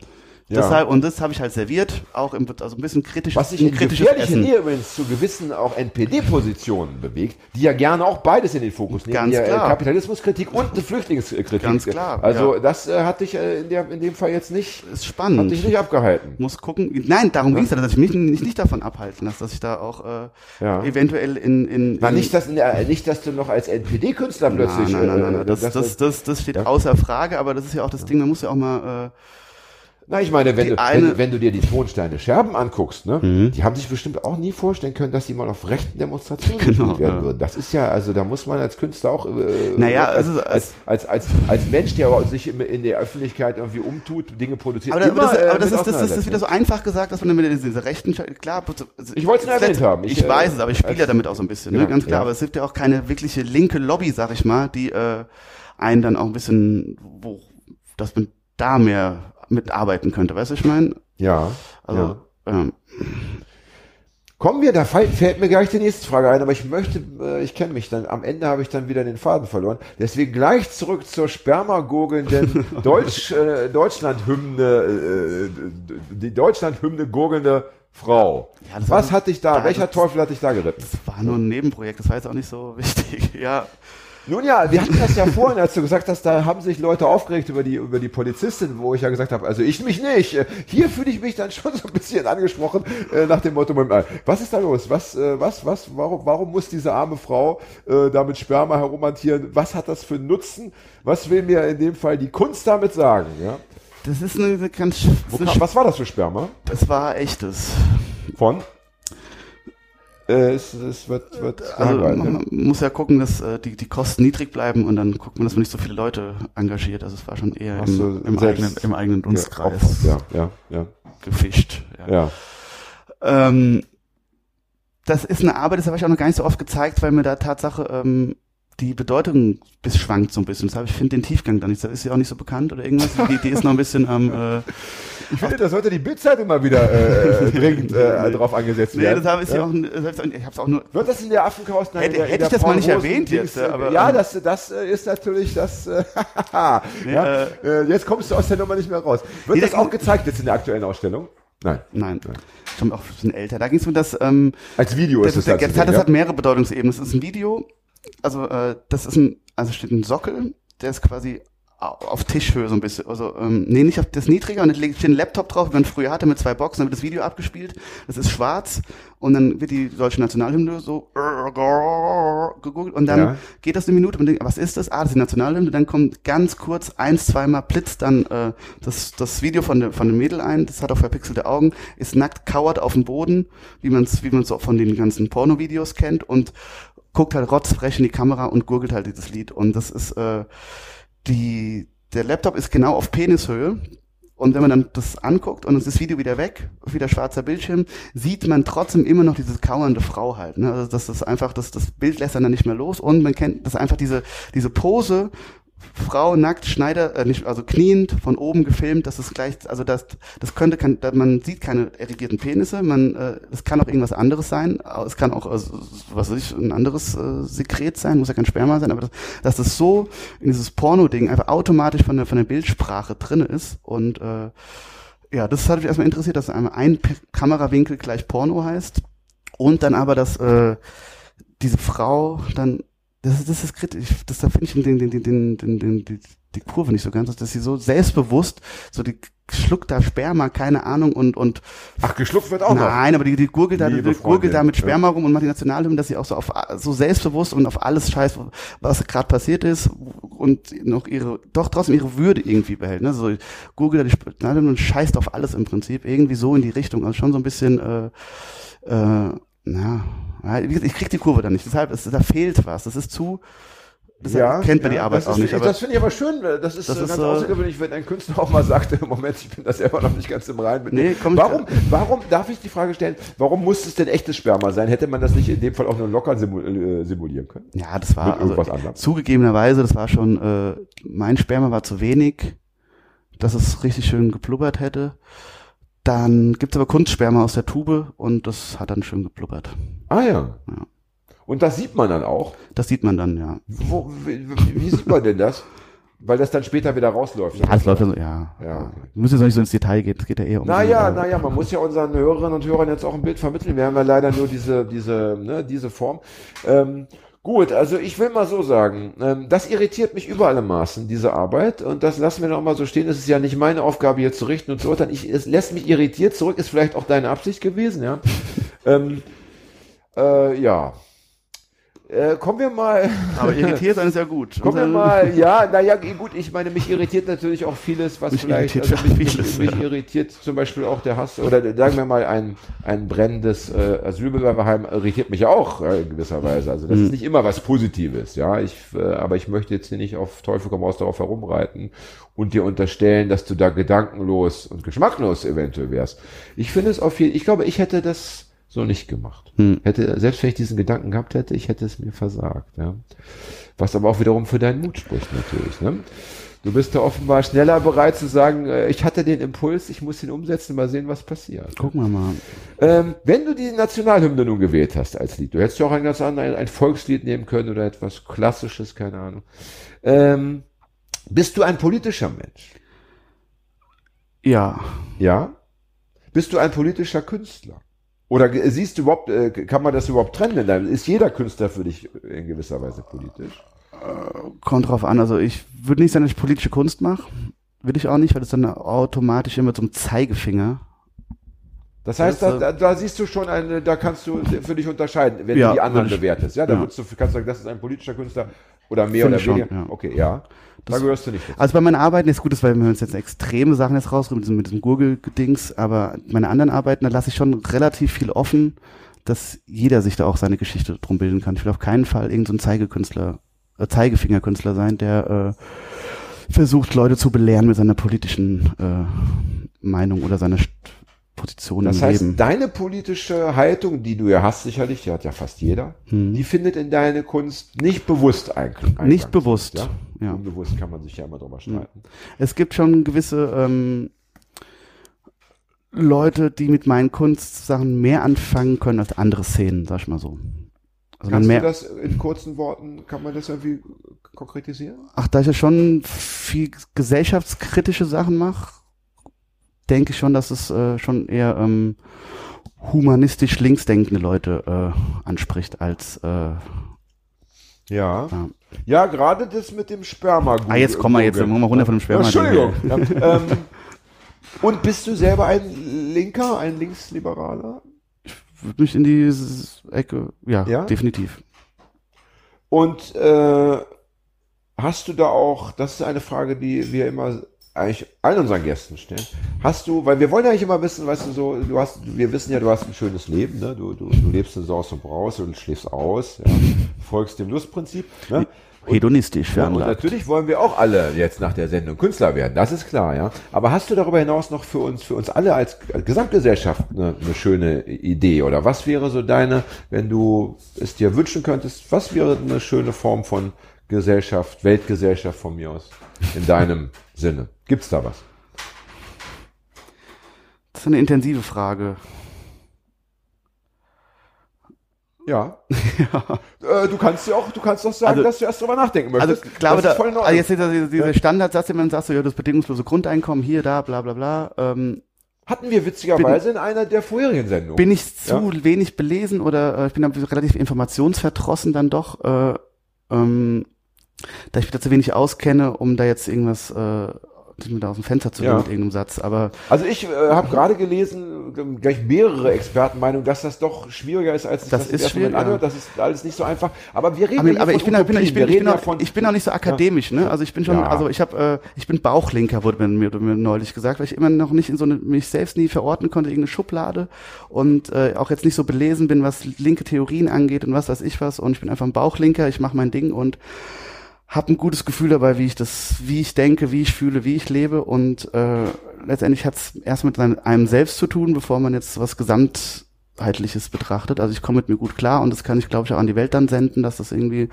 Ja. Deshalb, und das habe ich halt serviert, auch im, also ein bisschen kritisch, Was sich in gefährlicher Essen. Nähe übrigens zu gewissen auch NPD-Positionen bewegt, die ja gerne auch beides in den Fokus nehmen. Ganz die, äh, klar. Kapitalismuskritik und eine Flüchtlingskritik. Ganz klar, Also ja. das äh, hat dich äh, in, der, in dem Fall jetzt nicht, ist hat spannend. dich nicht abgehalten. muss gucken. Nein, darum ging's ja, dass ich mich nicht, nicht davon abhalten lasse, dass ich da auch äh, Ja. eventuell in, in, in nicht, dass, in der, nicht, dass du noch als NPD-Künstler plötzlich... Nein, nein, nein, nein, äh, nein. Das, das, das, das steht Ja. außer Frage, aber das ist ja auch das Ding, man muss ja auch mal, äh, Na, ich meine, wenn Die du, eine- wenn, wenn du dir die Tonsteine Scherben anguckst, ne, Mhm. die haben sich bestimmt auch nie vorstellen können, dass die mal auf rechten Demonstrationen Genau, werden ja. würden. Das ist ja, also da muss man als Künstler auch, äh, Naja, als, also als, als, als, als Mensch, der aber sich in, in der Öffentlichkeit irgendwie umtut, Dinge produziert, aber, das, immer, aber, das, äh, aber das, ist, das, ist, das ist auseinandersetzen. wieder so einfach gesagt, dass man damit diese rechten, klar, also Ich wollte es erwähnt haben. Ich, Ich, äh, weiß es, aber ich spiele ja damit auch so ein bisschen, ne? Ja, ganz klar. ja. Aber es gibt ja auch keine wirkliche linke Lobby, sag ich mal, die äh, einen dann auch ein bisschen, wo, dass man da mehr mitarbeiten könnte, weißt du, ich meine? Ja, Also, ja. ähm, Kommen wir, da fällt, mir gleich die nächste Frage ein, aber ich möchte, äh, ich kenne mich dann, am Ende habe ich dann wieder den Faden verloren. Deswegen gleich zurück zur spermagurgelnden Deutsch, äh, Deutschlandhymne, äh, die Deutschlandhymne gurgelnde Frau. Ja, Was hat dich da, da- welcher das- Teufel hat dich da geritten? das war nur ein Nebenprojekt, das war jetzt auch nicht so wichtig. Ja, Nun ja, wir hatten das ja vorhin, als du gesagt hast, da haben sich Leute aufgeregt über die, über die Polizistin, wo ich ja gesagt habe, also ich mich nicht. Äh, Hier fühle ich mich dann schon so ein bisschen angesprochen, äh, nach dem Motto, was ist da los? Was, äh, was, was, warum, warum muss diese arme Frau äh, da mit Sperma herumhantieren? Was hat das für einen Nutzen? Was will mir in dem Fall die Kunst damit sagen? Ja? das ist eine ganz, Wo was war das für Sperma? das war echtes. Von? Äh, es, es wird, wird Also langweilig, man, man muss ja gucken, dass äh, die, die Kosten niedrig bleiben und dann guckt man, dass man nicht so viele Leute engagiert. Also es war schon eher Ach so, im, im, eigenen, im eigenen Dunstkreis Ja, ja, ja, gefischt. Ja. ja. Ähm, das ist eine Arbeit, das habe ich auch noch gar nicht so oft gezeigt, weil mir da Tatsache ähm, die Bedeutung bis schwankt so ein bisschen. Deshalb, ich finde den Tiefgang da nicht. Das ist ja auch nicht so bekannt oder irgendwas. Die, die ist noch ein bisschen am. Äh, Ich finde, das sollte die Bildzeitung mal wieder äh, dringend äh, drauf angesetzt nee, werden. das habe ich ja? ja auch. das Ich, es auch nur. Wird das in der Affenkaust? Nein, Hätte- in der, hätte ich das mal nicht erwähnt jetzt, aber, ja, ähm, das, das äh, ist natürlich das. Äh, ja, äh, jetzt kommst du aus der Nummer nicht mehr raus. Wird Nee, das auch gezeigt jetzt in der aktuellen Ausstellung? Nein. Nein, schon auch ein bisschen älter. Da ging es um das. Ähm, Als Video das, ist es das, zu das, hat, das ja? hat mehrere Bedeutungsebenen. Das ist ein Video. Also äh, das ist ein, also steht ein Sockel, der ist quasi au- auf Tischhöhe so ein bisschen. Also ähm, nee, nicht auf das niedriger und da steht ein Laptop drauf, wie man früher hatte mit zwei Boxen, dann wird das Video abgespielt. Das ist schwarz und dann wird die deutsche Nationalhymne so gegoogelt und dann Ja. geht das eine Minute und man denkt, was ist das? Ah, das ist die Nationalhymne. Dann kommt ganz kurz eins, zweimal blitzt dann äh, das, das Video von, der, von dem Mädel ein. Das hat auch verpixelte Augen, ist nackt, kauert auf dem Boden, wie man es wie man's auch von den ganzen Pornovideos kennt und guckt halt rotzfrech in die Kamera und gurgelt halt dieses Lied. Und das ist äh, die der Laptop ist genau auf Penishöhe. Und wenn man dann das anguckt und es ist das Video wieder weg, wieder schwarzer Bildschirm, sieht man trotzdem immer noch diese kauernde Frau halt. Ne? Also das ist einfach, das, das Bild lässt dann nicht mehr los und man kennt das einfach diese, diese Pose, Frau nackt, Schneider, äh, nicht, also kniend, von oben gefilmt, das ist gleich, also das, das könnte, kann, man sieht keine erigierten Penisse, man, äh, es kann auch irgendwas anderes sein, es kann auch, also, was weiß ich, ein anderes äh, Sekret sein, muss ja kein Sperma sein, aber das, dass das so in dieses Porno-Ding einfach automatisch von der, von der Bildsprache drin ist und, äh, ja, das hat mich erstmal interessiert, dass einmal ein Kamerawinkel gleich Porno heißt und dann aber, dass, äh, diese Frau dann das, ist- das ist kritisch. Das, da finde ich den, den, den, den, den, den, die, die Kurve nicht so ganz, dass sie so selbstbewusst, so die schluckt da Sperma, keine Ahnung, und, und Ach, geschluckt wird auch noch. nein, aber die, die gurgelt da, die gurgelt da mit Sperma rum und macht die Nationalhymne, dass sie auch so auf so selbstbewusst und auf alles scheißt, was gerade passiert ist und noch ihre, doch trotzdem ihre Würde irgendwie behält. Ne? So gurgelt da die Nationalhymne und scheißt auf alles im Prinzip, irgendwie so in die Richtung. Also schon so ein bisschen, äh, äh, na, ja, ich krieg die Kurve da nicht. Deshalb ist, da fehlt was. Das ist zu, deshalb kennt man die Arbeit das auch ist, nicht. Ich, das finde ich aber schön. Das ist, Das ist ganz so- außergewöhnlich, wenn ein Künstler auch mal sagt, im Moment, ich bin da selber noch nicht ganz im Reinen mit Nee, komm warum, warum, darf ich die Frage stellen, warum muss es denn echtes Sperma sein? Hätte man das nicht in dem Fall auch nur locker äh, simulieren können? Ja, das war also, zugegebenerweise, das war schon, äh, mein Sperma war zu wenig, dass es richtig schön geblubbert hätte. Dann gibt's aber Kunstsperma aus der Tube und das hat dann schön geblubbert. Ah ja. Ja. Und das sieht man dann auch. Das sieht man dann, ja. Wo, wie, wie sieht man denn das? Weil das dann später wieder rausläuft. Ja, das läuft ja so, ja. Ja, okay. Wir müssen jetzt nicht so ins Detail gehen, es geht ja eher um. Naja, äh, naja, man muss ja unseren Hörerinnen und Hörern jetzt auch ein Bild vermitteln. Wir haben ja leider nur diese, diese, ne, diese Form. Ähm, gut, also ich will mal so sagen, ähm, das irritiert mich über alle Maßen, diese Arbeit. Und das lassen wir noch mal so stehen. Es ist ja nicht meine Aufgabe, hier zu richten und zu urteilen. Ich, es lässt mich irritiert zurück, ist vielleicht auch deine Absicht gewesen, ja. ähm, äh, ja. Äh, kommen wir mal. Aber irritiert sein ist ja gut. Kommen wir Also, mal, ja, naja, gut, ich meine, mich irritiert natürlich auch vieles, was Mich vielleicht, irritiert also mich, mich, vieles, mich ja. irritiert zum Beispiel auch der Hass, oder sagen wir mal, ein, ein brennendes äh, Asylbewerberheim irritiert mich auch äh, in gewisser Weise. Also Mhm. das ist nicht immer was Positives, ja, ich, äh, aber ich möchte jetzt hier nicht auf Teufel komm raus darauf herumreiten und dir unterstellen, dass du da gedankenlos und geschmacklos eventuell wärst. Ich finde es auf jeden ich glaube, ich hätte das so nicht gemacht. Hm. Hätte, selbst wenn ich diesen Gedanken gehabt hätte, ich hätte es mir versagt, ja. Was aber auch wiederum für deinen Mut spricht, natürlich, ne? Du bist da offenbar schneller bereit zu sagen, äh, ich hatte den Impuls, ich muss ihn umsetzen, mal sehen, was passiert. Gucken wir mal. Ähm, wenn du die Nationalhymne nun gewählt hast als Lied, du hättest ja auch ein ganz anderes, ein Volkslied nehmen können oder etwas Klassisches, keine Ahnung. Ähm, bist du ein politischer Mensch? Ja. Ja? Bist du ein politischer Künstler? Oder siehst du überhaupt, äh, kann man das überhaupt trennen? Denn Ist jeder Künstler für dich in gewisser Weise politisch? Kommt drauf an. Also ich würde nicht sagen, dass ich politische Kunst mache. Will ich auch nicht, weil das dann automatisch immer zum Zeigefinger. Das heißt, da, da, da siehst du schon eine, da kannst du für dich unterscheiden, wenn Ja, du die anderen bewertest. Ja, da ja. würdest du, kannst du sagen, das ist ein politischer Künstler oder mehr Finde oder ich schon, weniger. ja. Okay, ja. Da Das- gehörst du nicht dazu. Also bei meinen Arbeiten ist gut, dass wir uns jetzt extreme Sachen jetzt rausrühren, mit diesem, diesem Gurgel-Dings, aber meine anderen Arbeiten, da lasse ich schon relativ viel offen, dass jeder sich da auch seine Geschichte drum bilden kann. Ich will auf keinen Fall irgendein so Zeigekünstler, äh, Zeigefingerkünstler sein, der äh, versucht, Leute zu belehren mit seiner politischen äh, Meinung oder seiner St Position Das heißt, Leben. deine politische Haltung, die du ja hast, sicherlich, die hat ja fast jeder, die findet in deine Kunst nicht bewusst. Hm. Nicht bewusst, Ja? ja. Unbewusst kann man sich ja immer drüber streiten. Es gibt schon gewisse ähm, Leute, die mit meinen Kunstsachen mehr anfangen können als andere Szenen, sag ich mal so. Also Kannst mehr, du das in kurzen Worten, kann man das irgendwie konkretisieren? ach, da ich ja schon viel gesellschaftskritische Sachen mache, denke ich schon, dass es äh, schon eher ähm, humanistisch linksdenkende Leute äh, anspricht als äh, Ja. Ja. Ja, gerade das mit dem Sperma. Ah, jetzt kommen wir jetzt, machen wir runter von dem Sperma. Entschuldigung. Ja, ähm, und bist du selber ein Linker, ein Linksliberaler? Würde mich in die Ecke, ja, Ja? definitiv. Und äh, hast du da auch, das ist eine Frage, die wir immer eigentlich allen unseren Gästen stellen. Hast du, weil wir wollen ja eigentlich immer wissen, weißt du, so, du hast, wir wissen ja, du hast ein schönes Leben, ne? Du, du, du lebst in Saus und Braus und schläfst aus, ja? folgst dem Lustprinzip. Ne? Hedonistisch Ja, und natürlich wollen wir auch alle jetzt nach der Sendung Künstler werden, das ist klar, ja. Aber hast du darüber hinaus noch für uns, für uns alle als Gesamtgesellschaft eine, eine schöne Idee? Oder was wäre so deine, wenn du es dir wünschen könntest, was wäre eine schöne Form von Gesellschaft, Weltgesellschaft von mir aus, in deinem Sinne? Gibt's da was? Das ist eine intensive Frage. Ja. Äh, du kannst ja auch, du kannst doch sagen, Also- dass du erst drüber nachdenken Also möchtest. ich glaube, das da, ist voll in also jetzt dieser, dieser, Standardsatz, den man sagt, so, ja, das bedingungslose Grundeinkommen hier, da, bla bla bla. Ähm, Hatten wir witzigerweise in einer der vorherigen Sendungen. bin ich zu wenig belesen oder äh, ich bin da relativ informationsverdrossen dann doch, äh, ähm, da ich mich da zu wenig auskenne, um da jetzt irgendwas äh, mir da aus dem Fenster zu Ja. mit irgendeinem Satz. Aber Also ich äh, habe gerade gelesen, ähm, gleich mehrere Expertenmeinungen, dass das doch schwieriger ist, als sich Das das, ist schwierig, anhört. ja. Das ist alles nicht so einfach. Aber wir reden aber, ja aber ich bin, ich bin, ich Utopien. bin, ich bin, auch, ja von, ich bin auch nicht so akademisch, ne? Also ich bin schon, Ja. also ich habe, äh, ich bin Bauchlinker, wurde mir, mir, mir neulich gesagt, weil ich immer noch nicht in so eine, mich selbst nie verorten konnte, irgendeine Schublade und äh, auch jetzt nicht so belesen bin, was linke Theorien angeht und was weiß ich was. Und ich bin einfach ein Bauchlinker, ich mache mein Ding und habe ein gutes Gefühl dabei, wie ich das, wie ich denke, wie ich fühle, wie ich lebe und äh, letztendlich hat es erst mit einem selbst zu tun, bevor man jetzt was gesamtheitliches betrachtet. Also ich komme mit mir gut klar und das kann ich glaube ich auch an die Welt dann senden, dass das irgendwie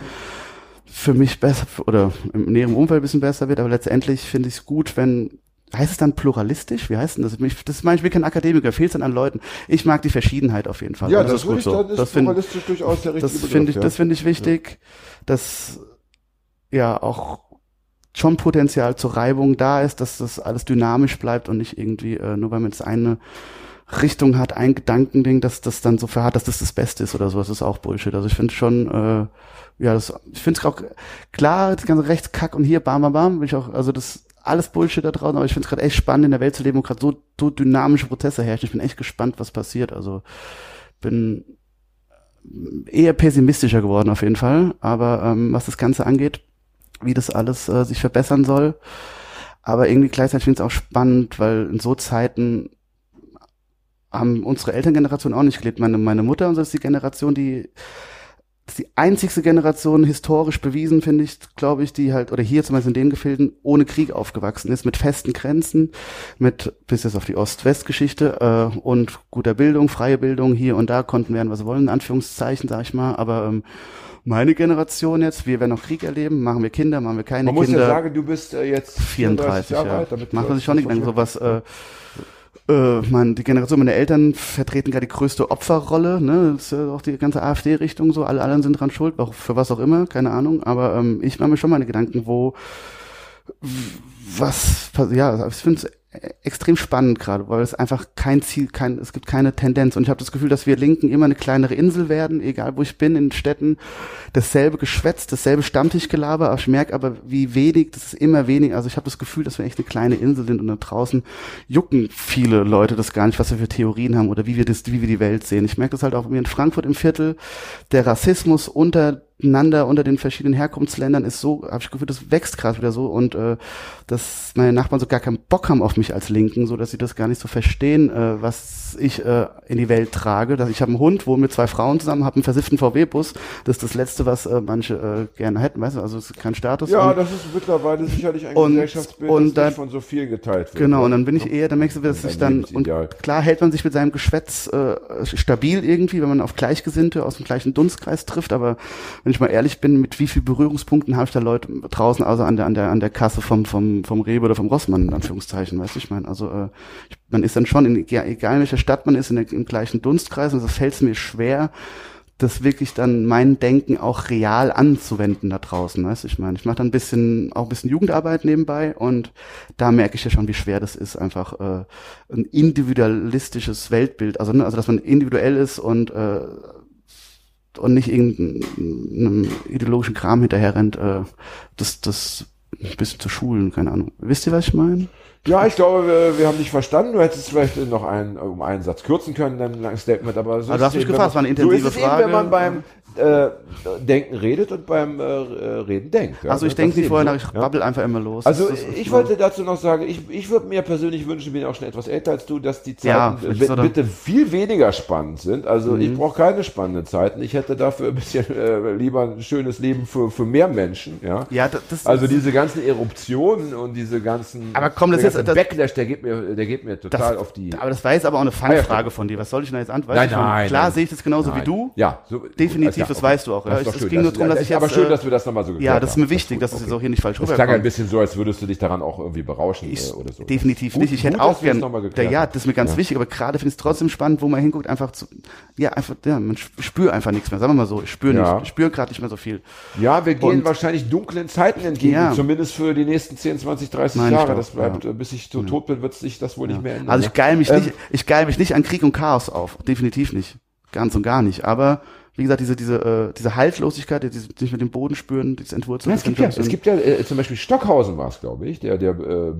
für mich besser oder im näheren Umfeld ein bisschen besser wird, aber letztendlich finde ich es gut, wenn Heißt es dann pluralistisch? Wie heißt denn das? Das meine ich, ich bin kein Akademiker, fehlt es dann an Leuten. Ich mag die Verschiedenheit auf jeden Fall. ja, Und das, würde ich, dann ist Das find- der richtige das finde ich, ja. das finde ich wichtig, dass ja auch schon Potenzial zur Reibung da ist, dass das alles dynamisch bleibt und nicht irgendwie, äh, nur weil man jetzt eine Richtung hat, ein Gedankending, dass das dann so verharrt, dass das das Beste ist oder so. Das ist auch Bullshit. Also ich finde schon, äh, ja, das, ich finde es auch klar, das ganze Rechtskack und hier, bam, bam, bam, bin ich auch, also das alles Bullshit da draußen, aber ich finde es gerade echt spannend in der Welt zu leben, wo gerade so, so dynamische Prozesse herrschen. Ich bin echt gespannt, was passiert. Also bin eher pessimistischer geworden auf jeden Fall. Aber ähm, was das Ganze angeht, wie das alles äh, sich verbessern soll. Aber irgendwie gleichzeitig finde ich es auch spannend, weil in so Zeiten haben unsere Elterngeneration auch nicht gelebt. Meine, meine Mutter und so ist die Generation, die das ist die einzigste Generation historisch bewiesen, finde ich, glaube ich, die halt, oder hier zumindest in den Gefilden, ohne Krieg aufgewachsen ist, mit festen Grenzen, mit bis jetzt auf die Ost-West-Geschichte äh, und guter Bildung, freie Bildung, hier und da konnten werden, was sie wollen, in Anführungszeichen, sag ich mal, aber ähm, meine Generation jetzt, wir werden noch Krieg erleben, machen wir Kinder, machen wir keine Man muss Kinder. ja sagen, du bist äh, jetzt 34 Jahre ja. alt. Man sich schon nicht Gedanken, sowas, äh, äh, man, die Generation meiner Eltern vertreten gerade die größte Opferrolle, ne, das ist ja auch die ganze AfD-Richtung so, alle anderen sind dran schuld, auch für was auch immer, keine Ahnung, aber ähm, ich mache mir schon meine Gedanken, wo, was, ja, ich finde es extrem spannend gerade, weil es einfach kein Ziel, kein, es gibt keine Tendenz. Und ich habe das Gefühl, dass wir Linken immer eine kleinere Insel werden, egal wo ich bin, in Städten, dasselbe Geschwätz, dasselbe Stammtischgelaber, aber ich merke aber, wie wenig, das ist immer wenig, also ich habe das Gefühl, dass wir echt eine kleine Insel sind und da draußen jucken viele Leute das gar nicht, was wir für Theorien haben oder wie wir das, wie wir die Welt sehen. Ich merke das halt auch mir in Frankfurt im Viertel, der Rassismus unter miteinander unter den verschiedenen Herkunftsländern ist so, habe ich gefühlt, das wächst gerade wieder so und äh, dass meine Nachbarn so gar keinen Bock haben auf mich als Linken, so dass sie das gar nicht so verstehen, äh, was ich äh, in die Welt trage. Dass ich habe einen Hund, wohne mit zwei Frauen zusammen, habe einen versifften VW-Bus. Das ist das Letzte, was äh, manche äh, gerne hätten, weißt du? Also es ist kein Status. Ja, und, das ist mittlerweile sicherlich ein Und- Gesellschaftsbild, und das dann- nicht von so vielen geteilt wird. Genau, und dann bin ich eher, dann merkst du, dass sich dann, und klar hält man sich mit seinem Geschwätz äh, stabil irgendwie, wenn man auf Gleichgesinnte aus dem gleichen Dunstkreis trifft, aber wenn ich mal ehrlich bin, mit wie viel Berührungspunkten habe ich da Leute draußen, also an der, an der, an der Kasse vom, vom, vom Rewe oder vom Rossmann, in Anführungszeichen, weißt du, ich meine, also äh, ich, man ist dann schon, in, egal in welcher Stadt man ist, in der, im gleichen Dunstkreis, und so fällt mir schwer, das wirklich dann mein Denken auch real anzuwenden da draußen, weißt du, ich meine, ich mache dann ein bisschen, auch ein bisschen Jugendarbeit nebenbei und da merke ich ja schon, wie schwer das ist, einfach äh, ein individualistisches Weltbild, also, ne, also dass man individuell ist und äh, und nicht irgendeinem ideologischen Kram hinterher rennt, äh, das, das ein bisschen zu schulen, keine Ahnung. Wisst ihr, was ich meine? Ja, ich glaube, wir, wir haben dich verstanden. Du hättest vielleicht noch einen, um einen Satz kürzen können, dann ein langes Statement, aber so Aber du hast mich gefragt, war eine intensive so ist es Frage. Eben, wenn man beim äh, Denken redet und beim äh, Reden denkt. Ja, also ich das denke nicht vorher nach, ich ja. babbel einfach immer los. Also Das ist- ich ja. wollte dazu noch sagen, ich, ich würde mir persönlich wünschen, bin auch schon etwas älter als du, dass die Ja, Zeiten dann- bitte viel weniger spannend sind. Also Mhm. ich brauche keine spannenden Zeiten. Ich hätte dafür ein bisschen äh, lieber ein schönes Leben für, für mehr Menschen. Ja. Ja, das, das Also diese ganzen Eruptionen und diese ganzen Aber komm, das ist- das- Backlash, der geht mir, der geht mir total das, auf die. Aber das war jetzt aber auch eine ja, Fangfrage von dir. Was soll ich denn jetzt antworten? Nein, nein, Klar nein. sehe ich das genauso wie Nein. du. Ja, so, Definitiv, ja, das okay. weißt du auch. Das Ja, es schön. ging nur Das- darum, dass ich aber jetzt, schön, äh, dass wir das nochmal so geklärt Ja, das ist mir haben. wichtig, dass es jetzt auch hier nicht falsch Das klang ein rüberkommt. bisschen so, als würdest du dich daran auch irgendwie berauschen äh, oder so. definitiv nicht. Ich hätte auch es gern, ja, haben. das ist mir ganz wichtig, aber gerade finde ich es trotzdem spannend, wo man hinguckt, einfach zu, ja, einfach, ja, man spürt einfach nichts mehr. Sagen wir mal so, ich spüre Ja. nicht, ich spüre gerade nicht mehr so viel. Ja, wir gehen Und- wahrscheinlich dunklen Zeiten entgegen, Ja. zumindest für die nächsten 10, 20, 30 Meine Jahre. doch, Das bleibt, ja. äh, bis ich so tot bin, wird sich das wohl nicht mehr ändern. Also ich ne? geil mich Ähm, nicht, ich geil mich nicht an Krieg und Chaos auf. Definitiv nicht. Ganz und gar nicht. Aber wie gesagt, diese, diese, äh, diese Haltlosigkeit, diese, sich mit dem Boden spüren, dieses Entwurzeln. Ja, es gibt ja, es gibt ja äh, zum Beispiel Stockhausen war es, glaube ich, der, der äh,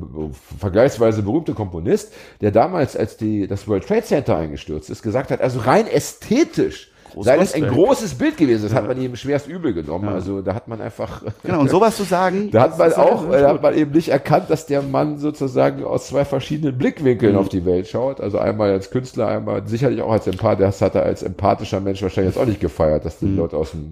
vergleichsweise berühmte Komponist, der damals, als die, das World Trade Center eingestürzt ist, gesagt hat, also rein ästhetisch Großes sei das ein großes Bild gewesen. Das hat man ihm schwerst übel genommen. Also da hat man einfach, Genau, und sowas zu sagen. da hat man auch, ja da hat man eben nicht erkannt, dass der Mann sozusagen aus zwei verschiedenen Blickwinkeln Mhm. auf die Welt schaut. Also einmal als Künstler, einmal sicherlich auch als Empath. Das hat er als empathischer Mensch wahrscheinlich jetzt auch nicht gefeiert, dass die Leute aus dem,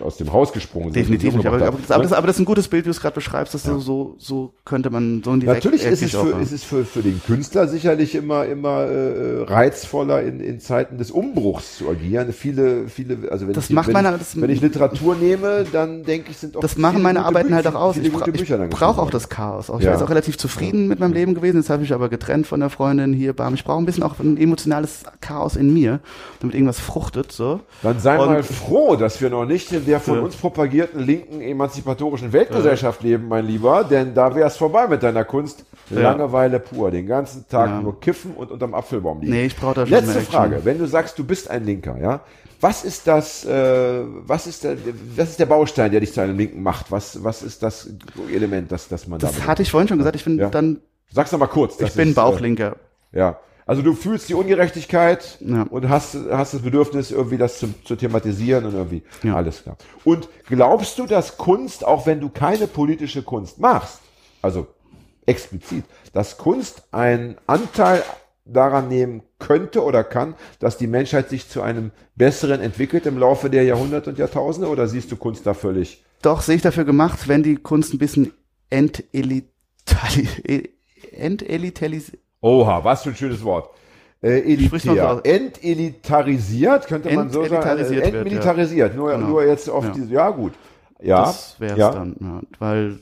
aus dem Haus gesprungen sind. Mhm. Definitiv nicht. Aber, aber, das, aber, das, aber das ist ein gutes Bild, wie du es gerade beschreibst. Dass so, so, so könnte man so in die Natürlich ist es, für, ist es für, für den Künstler sicherlich immer, immer äh, reizvoller, in, in Zeiten des Umbruchs zu agieren. Viele, viele, also wenn, Das ich, macht wenn, meine- das- wenn ich Literatur nehme, dann denke ich, sind auch das machen viele meine Arbeiten Bü- halt auch aus. Viele Ich, bra ich Bücher brauche auch das Chaos. Auch. Ich Ja. war jetzt auch relativ zufrieden mit meinem Leben gewesen. Jetzt habe ich aber getrennt von der Freundin hier. Bam. Ich brauche ein bisschen auch ein emotionales Chaos in mir, damit irgendwas fruchtet. So. Dann sei Und- mal froh, dass wir noch nicht in der von Ja. uns propagierten linken emanzipatorischen Weltgesellschaft leben, mein Lieber, denn da wäre es vorbei mit deiner Kunst. Ja. Langeweile pur, den ganzen Tag Ja. nur kiffen und unterm Apfelbaum liegen. Nee, ich brauche da schon Letzte. Frage, wenn du sagst, du bist ein Linker, ja, was ist das, äh, was ist der, was ist der Baustein, der dich zu einem Linken macht? Was, was ist das Element, das, das man da Das hatte ich vorhin schon gesagt. Ich bin Ja. dann, Sag's doch mal kurz. ich bin ist, Bauchlinker. Äh, ja. Also du fühlst die Ungerechtigkeit Ja. und hast, hast das Bedürfnis, irgendwie das zu, zu thematisieren und irgendwie. Ja. Alles klar. Und glaubst du, dass Kunst, auch wenn du keine politische Kunst machst, also explizit, dass Kunst einen Anteil daran nehmen könnte oder kann, dass die Menschheit sich zu einem besseren entwickelt im Laufe der Jahrhunderte und Jahrtausende? Oder siehst du Kunst da völlig? Doch, sehe ich dafür gemacht, wenn die Kunst ein bisschen entelitali- entelitalis Oha, was für ein schönes Wort. Äh, elitär. Entelitarisiert, könnte man so sagen. Entelitarisiert Äh, wird, Entmilitarisiert. Nur, Genau. nur jetzt auf Ja. diese, ja gut. Ja, Das wäre es ja. dann, ja. Weil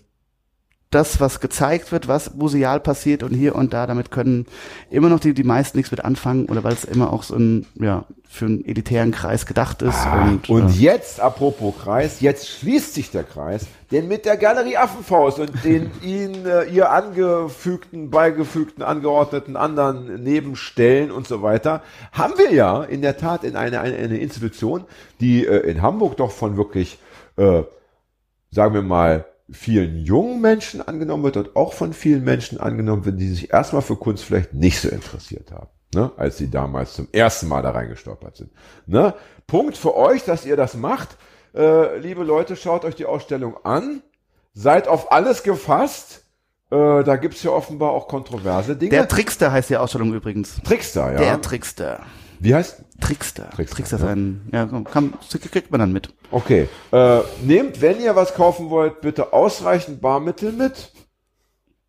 das, was gezeigt wird, was museal passiert und hier und da, damit können immer noch die, die meisten nichts mit anfangen oder weil es immer auch so ein, ja, für einen elitären Kreis gedacht ist. und, Und äh, jetzt, apropos Kreis, jetzt schließt sich der Kreis, denn mit der Galerie Affenfaust und den ihnen, äh, ihr angefügten, beigefügten, angeordneten anderen Nebenstellen und so weiter, haben wir ja in der Tat in eine, eine, eine Institution, die äh, in Hamburg doch von wirklich, äh, sagen wir mal, vielen jungen Menschen angenommen wird und auch von vielen Menschen angenommen wird, die sich erstmal für Kunst vielleicht nicht so interessiert haben, ne, als sie damals zum ersten Mal da reingestolpert sind. Ne? Punkt für euch, dass ihr das macht. Äh, liebe Leute, schaut euch die Ausstellung an. Seid auf alles gefasst. Äh, da gibt's ja offenbar auch kontroverse Dinge. Der Trickster heißt die Ausstellung übrigens. Trickster, ja. Der Trickster. Wie heißt? Trickster. Trickster, Trickster ist ja. ein, ja, kann, kriegt man dann mit. Okay. Äh, nehmt, wenn ihr was kaufen wollt, bitte ausreichend Barmittel mit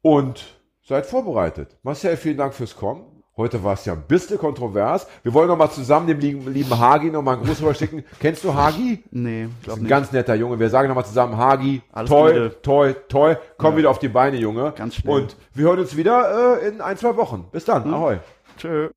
und seid vorbereitet. Marcel, vielen Dank fürs Kommen. Heute war es ja ein bisschen kontrovers. Wir wollen noch mal zusammen dem lieben, lieben Hagi noch mal einen Gruß rüberschicken. Kennst du Hagi? Nee, Das glaub ist ein nicht. ganz netter Junge. Wir sagen noch mal zusammen, Hagi, Alles toi, Gute. toi, toi. Komm wieder auf die Beine, Junge. Ganz schnell. Und wir hören uns wieder äh, in ein, zwei Wochen. Bis dann. Ahoi. Tschö.